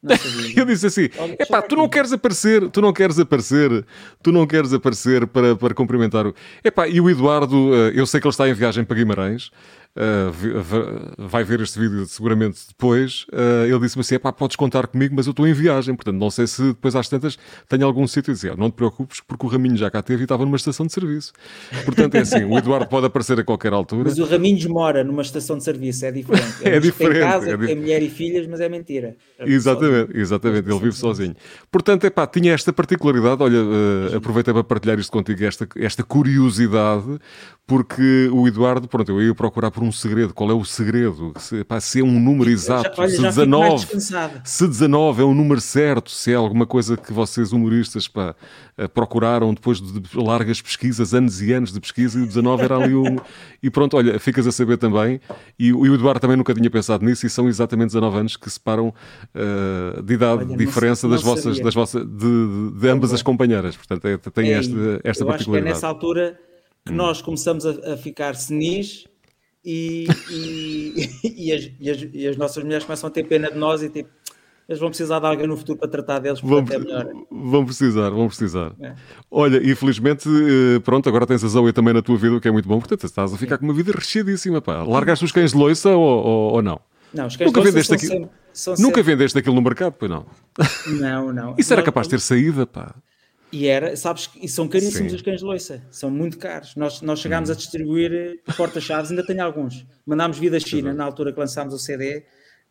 B: Não sabia. *laughs*
A: eu disse assim: epá, tu não queres aparecer, tu não queres aparecer, tu não queres aparecer para, para cumprimentar o. Epá, e o Eduardo, eu sei que ele está em viagem para Guimarães, uh, vai ver este vídeo seguramente depois, uh, ele disse-me assim: pá, podes contar comigo, mas eu estou em viagem, portanto não sei se depois às tantas tenho algum sítio a dizer. Não te preocupes, porque o Raminho já cá teve e estava numa estação de serviço. Portanto é assim: o Eduardo pode aparecer a qualquer altura.
B: Mas o Raminhos mora numa estação de serviço, é diferente. *laughs*
A: é diferente. Tem
B: casa,
A: é
B: tem mulher e filhas, mas é mentira.
A: É exatamente, sozinho. exatamente, ele vive sozinho. Portanto, é pá, tinha esta particularidade, olha, uh, aproveitei para partilhar isto contigo, esta, esta curiosidade, porque o Eduardo, pronto, eu ia procurar por um segredo. Qual é o segredo? Se, pá, se é um número exato, já, olha, se, 19, se 19 é um número certo, se é alguma coisa que vocês humoristas pá, eh, procuraram depois de largas pesquisas, anos e anos de pesquisa, e o 19 era ali um. *laughs* E pronto, olha, ficas a saber também. E, o Eduardo também nunca tinha pensado nisso, e são exatamente 19 anos que separam uh, de idade, olha, diferença não, das, vossas, das vossas, de, de, de ambas as companheiras. Portanto, é, tem é, esta, esta particularidade. Acho que é
B: nessa altura que hum. nós começamos a, a ficar senis e, e, *laughs* e, as, e, as, e, as, nossas mulheres começam a ter pena de nós e tipo, eles vão precisar de alguém no futuro para tratar deles, vão, é melhor.
A: Vão precisar, vão precisar. É. Olha, infelizmente, eh, pronto, agora tens a Zoe também na tua vida, o que é muito bom, portanto estás a ficar Sim. com uma vida recheadíssima, pá. Largaste os cães de loiça ou, ou, ou não?
B: Não, os cães Nunca de loiça vendeste
A: aqui... Nunca sempre... vendeste aquilo no mercado, pois não?
B: Não, não. *laughs*
A: Isso era capaz de ter saída, pá.
B: E era, sabes, e são caríssimos Sim. os cães de loiça, são muito caros. Nós, nós chegámos hum. a distribuir eh, porta-chaves, ainda tenho alguns. Mandámos vir da China, na altura que lançámos o CD,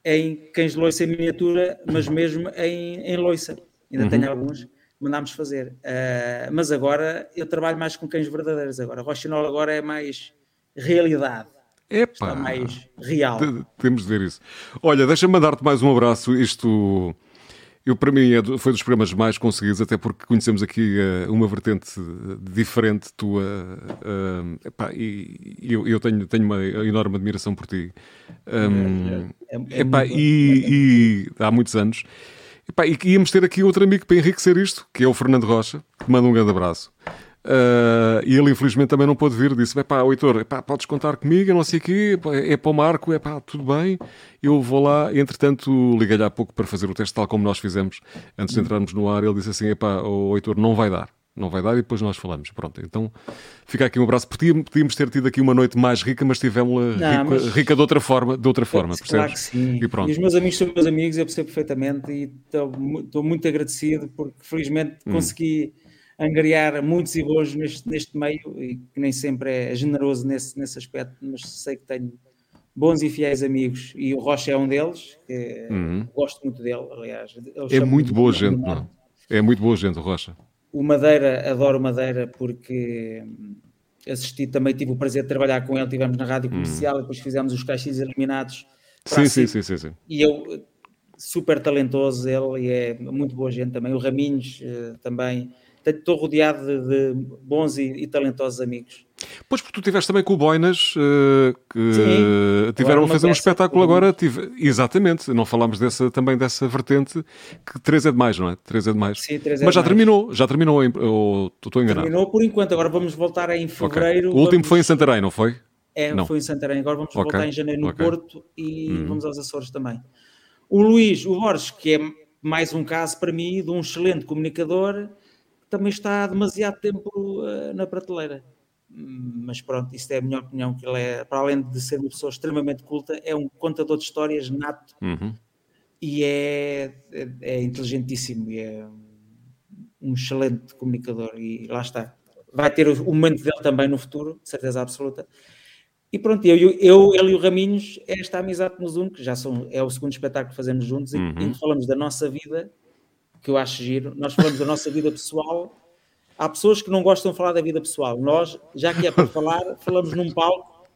B: em cães de loiça em miniatura, mas mesmo em, em loiça. Ainda uhum. tenho alguns, mandámos fazer. Uh, mas agora eu trabalho mais com cães verdadeiros. Agora, Rochinol agora é mais realidade.
A: Epá,
B: Está mais real.
A: Temos de ver isso. Olha, deixa-me mandar-te mais um abraço. Isto eu, para mim, é, foi dos programas mais conseguidos, até porque conhecemos aqui uh, uma vertente diferente tua. Uh, epá, e eu, eu tenho, tenho uma enorme admiração por ti. Um, é, é, é epá, e, e, há muitos anos. Epá, e íamos ter aqui outro amigo para enriquecer isto, que é o Fernando Rocha, que manda um grande abraço. E ele infelizmente também não pôde vir, disse: pá, Heitor, epá, podes contar comigo, não sei o quê, é para o Marco, é pá, tudo bem, eu vou lá. Entretanto, liguei-lhe há pouco para fazer o teste, tal como nós fizemos antes de entrarmos no ar. Ele disse assim: pá, o Heitor, não vai dar, não vai dar, e depois nós falamos. Pronto, então fica aqui um abraço. Podíamos ter tido aqui uma noite mais rica, mas tivemos-la rica, mas... rica, de outra forma, de outra forma, percebes?
B: Claro que sim. E, pronto. e os meus amigos são meus amigos, eu percebo perfeitamente e estou muito agradecido porque felizmente hum. consegui angariar muitos elogos neste, neste meio e que nem sempre é generoso nesse, nesse aspecto, mas sei que tenho bons e fiéis amigos e o Rocha é um deles, que uhum. gosto muito dele, aliás.
A: É muito boa gente, não? É muito boa gente, o Rocha.
B: O Madeira, adoro Madeira porque hum, assisti também, tive o prazer de trabalhar com ele, tivemos na rádio uhum. comercial, uhum. depois fizemos os caixas eliminados.
A: Sim, sim, sim, sim, sim.
B: E eu super talentoso ele e é muito boa gente também. O Raminhos uh, também. Estou rodeado de, de bons e, e, talentosos amigos.
A: Pois, porque tu estiveste também com o Boinas, uh, que Sim, tiveram a fazer um espetáculo agora. Tive... Exatamente, não falámos dessa, também dessa vertente, que 3 é demais, não é? 3 é demais.
B: Sim, 3 é
A: Mas já
B: demais.
A: terminou, já terminou, ou estou enganado?
B: Terminou por enquanto, agora vamos voltar em fevereiro.
A: Okay. O último
B: vamos...
A: foi em Santarém, não foi?
B: É, não. foi em Santarém. Agora vamos okay. voltar em janeiro no okay. Porto e uhum. vamos aos Açores também. O Luís, o Borges, que é mais um caso para mim de um excelente comunicador, também está há demasiado tempo uh, na prateleira. Mas pronto, isso é a minha opinião, que ele é, para além de ser uma pessoa extremamente culta, é um contador de histórias nato
A: uhum.
B: e é, é, é inteligentíssimo e é um excelente comunicador e lá está. Vai ter o momento dele também no futuro, certeza absoluta. E pronto, eu, eu, ele e o Raminhos, é esta amizade que nos une, que já são, é o segundo espetáculo que fazemos juntos, uhum. em que falamos da nossa vida, que eu acho giro, nós falamos da nossa vida pessoal. Há pessoas que não gostam de falar da vida pessoal. Nós, já que é para falar, falamos num palco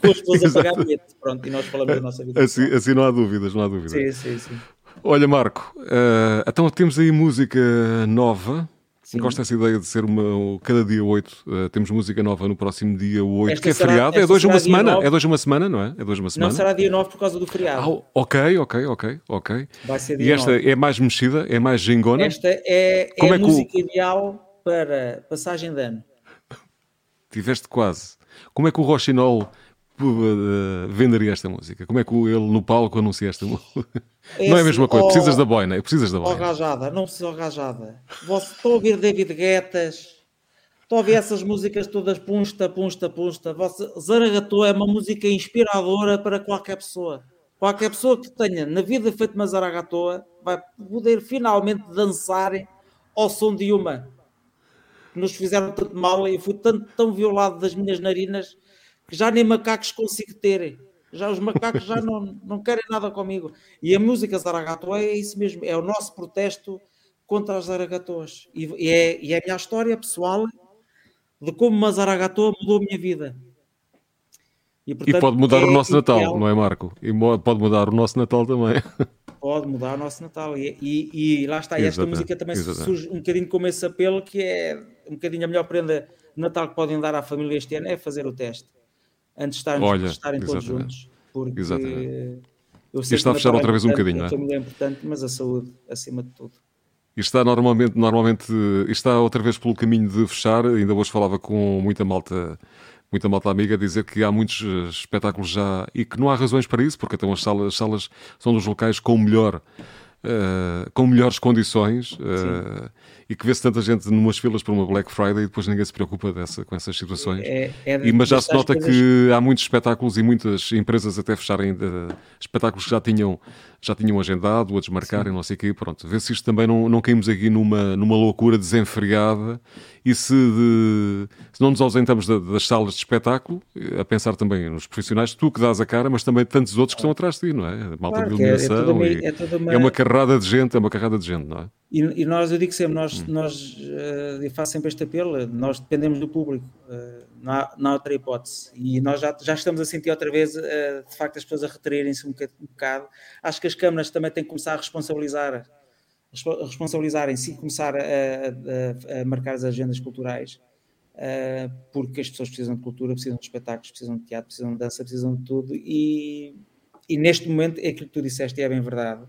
B: com as pessoas a pagar bilhete. Pronto, e nós falamos da nossa vida
A: assim, pessoal. Assim não há dúvidas, não há dúvidas.
B: Sim, sim, sim.
A: Olha, Marco, uh, então temos aí música nova Sim. Gosto dessa ideia de ser uma, cada dia 8. Uh, eh, temos música nova no próximo dia 8, esta que é será, feriado. É dois uma semana. 9. É dois uma semana, não é? É dois uma semana.
B: Não será dia 9 por causa do feriado.
A: Ah, ok, ok, ok, ok.
B: Vai ser dia
A: E esta
B: 9.
A: é mais mexida? É mais gingona?
B: Esta é, é Como é a música o... ideal para passagem de ano.
A: Tiveste quase. Como é que o Rochinol venderia esta música? Como é que ele no palco anuncia esta música? *laughs* Não é a mesma coisa, precisas da boina, precisas da boina.
B: Oh, rajada, não preciso rajada. Estou a ouvir David Guetas, estou a ouvir essas músicas todas punsta, punsta, punsta. Zaragatou é uma música inspiradora para qualquer pessoa. Qualquer pessoa que tenha na vida feito uma zaragatoa vai poder finalmente dançar ao som de uma que nos fizeram tanto mal e fui tanto, tão violado das minhas narinas que já nem macacos consigo ter. Já os macacos já não, não querem nada comigo. E a música Zaragatua é isso mesmo, é o nosso protesto contra as Zaragatoas. E, e, é, e é a minha história pessoal de como uma Zaragatoa mudou a minha vida.
A: E, portanto, e pode mudar é o nosso Natal, não é, Marco? E pode mudar o nosso Natal também. *laughs*
B: Pode mudar o nosso Natal. E, e, e lá está, e esta música também Exatamente. surge um bocadinho como esse apelo, que é um bocadinho a melhor prenda de Natal que podem dar à família este ano, é fazer o teste antes de estarmos, Olha, estarem todos juntos. Porque
A: exatamente. eu sei está a fechar outra vez um bocadinho, não é? A
B: família é importante, mas a saúde acima de tudo.
A: Isto está normalmente, normalmente isto está outra vez pelo caminho de fechar. Ainda hoje falava com muita malta, muita malta amiga a dizer que há muitos eh, espetáculos já e que não há razões para isso, porque então as salas, as salas são dos locais com melhor uh, com melhores condições uh, e que vê-se tanta gente numas filas para uma Black Friday e depois ninguém se preocupa dessa, com essas situações. É, é e, mas já se nota coisas... que há muitos espetáculos e muitas empresas até fecharem uh, espetáculos que já tinham, já tinham agendado, a desmarcarem, não sei o quê. Pronto, vê se isto também não, não caímos aqui numa, numa loucura desenfreada e se, de, se não nos ausentamos das salas de espetáculo, a pensar também nos profissionais, tu que dás a cara, mas também tantos outros que estão atrás de ti, não é? Malta claro, de iluminação. É, é, é, uma... é, uma... carrada de gente, é uma carrada de gente, não é?
B: E, e nós, eu digo sempre, nós, hum. nós uh, eu faço sempre este apelo, nós dependemos do público, não, há, não há outra hipótese. E nós já, já estamos a sentir outra vez, uh, de facto, as pessoas a retraírem-se um, um bocado. Acho que as câmaras também têm que começar a responsabilizar responsabilizarem-se e começar a, a, a, marcar as agendas culturais, uh, porque as pessoas precisam de cultura, precisam de espetáculos, precisam de teatro, precisam de dança, precisam de tudo. E, e neste momento é aquilo que tu disseste e é bem verdade.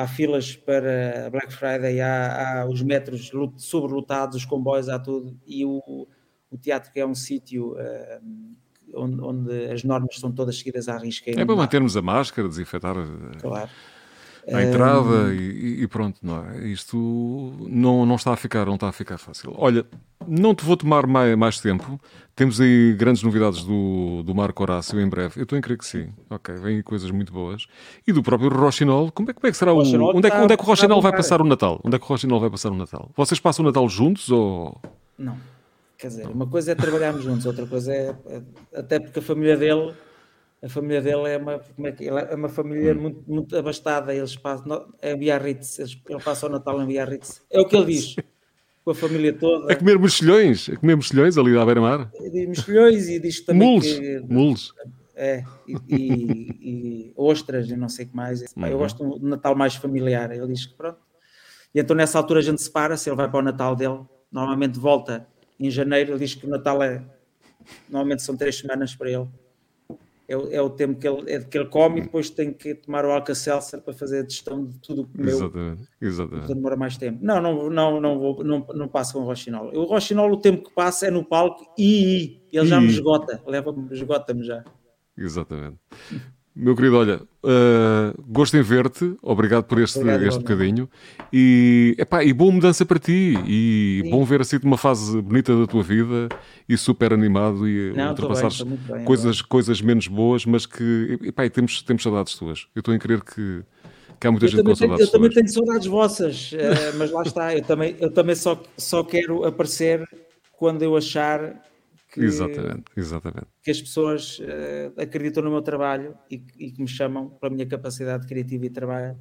B: Há filas para Black Friday, há, há os metros sobrelotados, os comboios, há tudo. E o, o teatro, que é um sítio. Uh, onde, onde, as normas são todas seguidas à risca.
A: É para mantermos a máscara, desinfetar.
B: Claro
A: à entrada e, e, pronto, não é? Isto não, não está a ficar, não está a ficar fácil. Olha, não te vou tomar mais, mais tempo. Temos aí grandes novidades do, do Marco Horácio em breve. Eu estou em crer que sim. Ok, vêm coisas muito boas. E do próprio Rochinol. Como é, como é que será o. o onde, é, onde é que o Rochinol vai passar o Natal? Onde é que o Rochinol vai passar o Natal? Vocês passam o Natal juntos ou.
B: Não. Quer dizer, uma coisa é trabalharmos juntos, outra coisa é. Até porque a família dele a família dele é uma, como é, que, é uma família hum. muito, muito abastada. Eles passam em Biarritz, ele passa o Natal em Biarritz. *laughs* É o que ele diz. *laughs* Com a família toda.
A: A comer mexilhões, a comer mexilhões ali à beira-mar.
B: Diz mexilhões e diz também
A: mules,
B: que
A: mules.
B: É, e, e, e ostras e não sei o que mais. Uhum. Eu gosto de um Natal mais familiar. Ele diz que pronto. E então nessa altura a gente separa-se, ele vai para o Natal dele, normalmente volta em janeiro, ele diz que o Natal é. Normalmente são três semanas para ele. É, é o tempo que ele, é que ele come e depois tem que tomar o Alka-Seltzer para fazer a gestão de tudo o que comeu.
A: Exatamente, exatamente.
B: Então demora mais tempo. Não, não, não, não, vou, não, não passa com o Rochinol. O Rochinol, o tempo que passa é no palco e ele já me esgota, leva-me, esgota-me já.
A: Exatamente. Meu querido, olha, uh, gosto em ver-te, obrigado por este, obrigado, este bocadinho e, epá, e boa mudança para ti e Sim. bom ver assim uma fase bonita da tua vida e super animado e Não, ultrapassares bem, coisas, coisas menos boas, mas que epá, temos, temos saudades tuas. Eu estou a crer que, que há muita eu gente com saudades
B: Eu também tenho saudades vossas, uh, mas lá está, eu também, eu também só, só quero aparecer quando eu achar
A: que, exatamente, exatamente.
B: que as pessoas uh, acreditam no meu trabalho e, e, que me chamam pela minha capacidade criativa e trabalho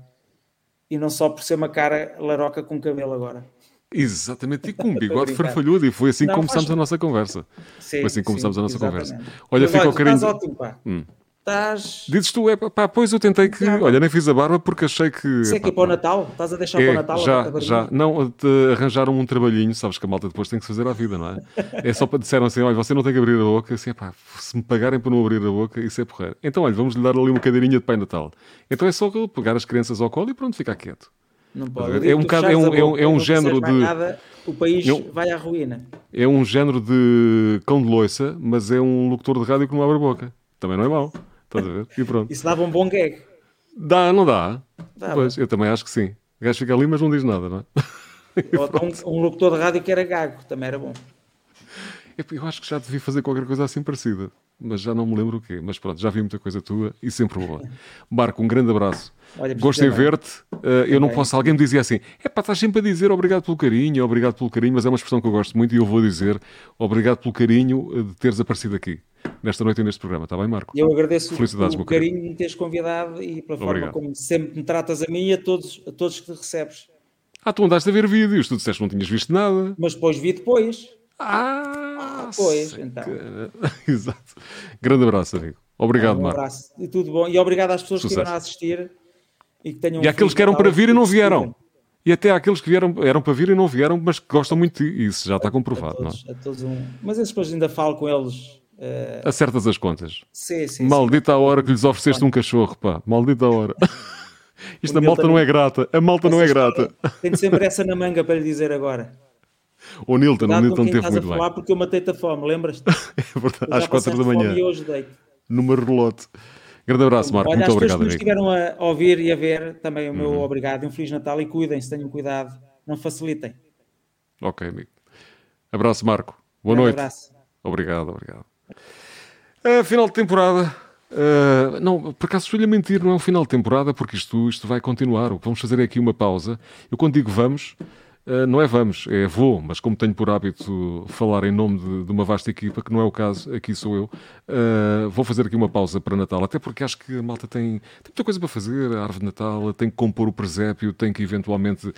B: e não só por ser uma cara laroca com cabelo agora.
A: Exatamente, e *laughs* com um bigode farfalhudo, e foi assim que começámos faz... a nossa *laughs* conversa. Sim, foi assim que começámos sim, a nossa exatamente. conversa. Olha, Mas, fica ao carinho.
B: ótimo, pá. Hum estás.
A: Dizes tu, é pá, pois eu tentei que. Olha, nem fiz a barba porque achei que.
B: Isso é que é para o Natal? Estás a deixar é, para o Natal?
A: Já, já. Não, te arranjaram um trabalhinho, sabes que a malta depois tem que se fazer à vida, não é? É só para disseram assim: olha, você não tem que abrir a boca. Assim, pá, se me pagarem para não abrir a boca, isso é porreiro. Então, olha, vamos lhe dar ali uma cadeirinha de Pai Natal. Então é só pegar as crianças ao colo e pronto, ficar quieto.
B: Não pode.
A: É um, bocado, é um, é um, é um género de.
B: Nada, o país é um, vai à ruína.
A: É um género de cão de loiça, mas é um locutor de rádio que não abre a boca. Também não é mau. Estás a ver? E pronto.
B: Isso dava um bom gag.
A: Dá, não dá? Dava. Pois, eu também acho que sim. O gajo fica ali, mas não diz nada, não é? *laughs*
B: um, um locutor de rádio que era gago, também era bom.
A: Eu acho que já devia fazer qualquer coisa assim parecida, mas já não me lembro o quê. Mas pronto, já vi muita coisa tua e sempre boa. *laughs* Marco, um grande abraço. Olha, Gostei de ver-te. Uh, eu não posso. Alguém me dizia assim: é pá, estás sempre a dizer obrigado pelo carinho, obrigado pelo carinho, mas é uma expressão que eu gosto muito e eu vou dizer obrigado pelo carinho de teres aparecido aqui nesta noite e neste programa. Está bem, Marco?
B: Eu agradeço o, o carinho de me teres convidado e pela forma Obrigado. como sempre me tratas a mim e a todos, a todos que recebes.
A: Ah, tu andaste a ver vídeos, tu disseste que não tinhas visto nada.
B: Mas depois vi depois.
A: Ah,
B: ah pois, então. *laughs*
A: Exato. Grande abraço, amigo. Obrigado, ah, um Marco. abraço
B: e tudo bom. E obrigado às pessoas Sucesso. que vieram a assistir e que tenham.
A: E àqueles que eram para vir e não vieram. E até àqueles que vieram, eram para vir e não vieram, mas que gostam muito de ti. Isso já está comprovado,
B: todos,
A: não é?
B: todos um... Mas depois ainda falo com eles
A: Uh... Acertas as contas.
B: Sim, sim.
A: Maldita sim. a hora que lhes ofereceste um cachorro, pá. Maldita a hora. *laughs* *laughs* Isto a malta não é grata. A malta não é grata.
B: Tenho sempre essa na *laughs* manga para lhe dizer agora.
A: O Nilton, o Nilton teve muito bem.
B: porque eu matei-te a fome, lembras-te?
A: é verdade, às quatro da manhã. E hoje dei Numa relote. Grande abraço, Marco. Olha, muito obrigado.
B: Olha, estiveram a ouvir e a ver, também o meu uhum. obrigado e um Feliz Natal e cuidem-se, tenham cuidado, não facilitem.
A: Ok, amigo. Abraço, Marco. Boa um noite. Abraço. Obrigado, obrigado. Uh, final de temporada. Uh, não, por acaso estou-lhe a mentir, não é um final de temporada, porque isto, isto vai continuar. O que vamos fazer é aqui uma pausa. Eu quando digo vamos, não é vamos, é vou, mas como tenho por hábito falar em nome de, de uma vasta equipa, que não é o caso, aqui sou eu, uh, vou fazer aqui uma pausa para Natal, até porque acho que a malta tem, tem muita coisa para fazer, a árvore de Natal, tem que compor o presépio, tem que eventualmente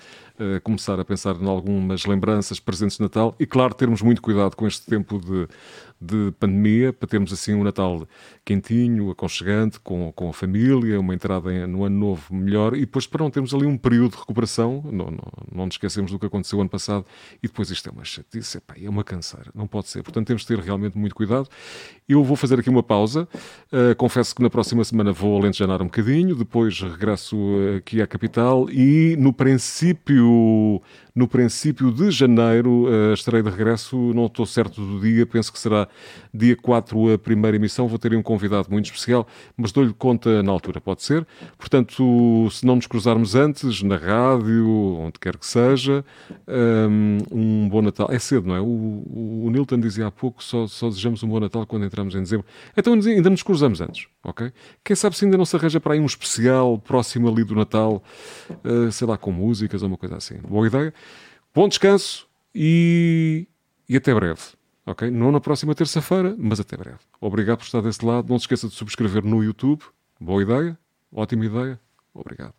A: começar a pensar em algumas lembranças, presentes de Natal, e claro, termos muito cuidado com este tempo de de pandemia, para termos assim um Natal quentinho, aconchegante, com, com a família, uma entrada no ano novo melhor e depois para não termos ali um período de recuperação, não, não, não nos esquecemos do que aconteceu ano passado e depois isto é uma chatice, epá, é uma canseira, não pode ser. Portanto, temos de ter realmente muito cuidado. Eu vou fazer aqui uma pausa, uh, confesso que na próxima semana vou alentejanar um bocadinho, depois regresso aqui à capital e no princípio no princípio de janeiro, a estreia de regresso, não estou certo do dia, penso que será dia 4 a primeira emissão. Vou ter um convidado muito especial, mas dou-lhe conta na altura, pode ser. Portanto, se não nos cruzarmos antes, na rádio, onde quer que seja, hum, um bom Natal. É cedo, não é? O, o Nilton dizia há pouco, só, só desejamos um bom Natal quando entramos em dezembro. Então ainda nos cruzamos antes, ok? Quem sabe se ainda não se arranja para aí um especial próximo ali do Natal, uh, sei lá, com músicas ou uma coisa assim. Boa ideia. Bom descanso e, e até breve. Ok? Não na próxima terça-feira, mas até breve. Obrigado por estar desse lado. Não se esqueça de subscrever no YouTube. Boa ideia. Ótima ideia. Obrigado.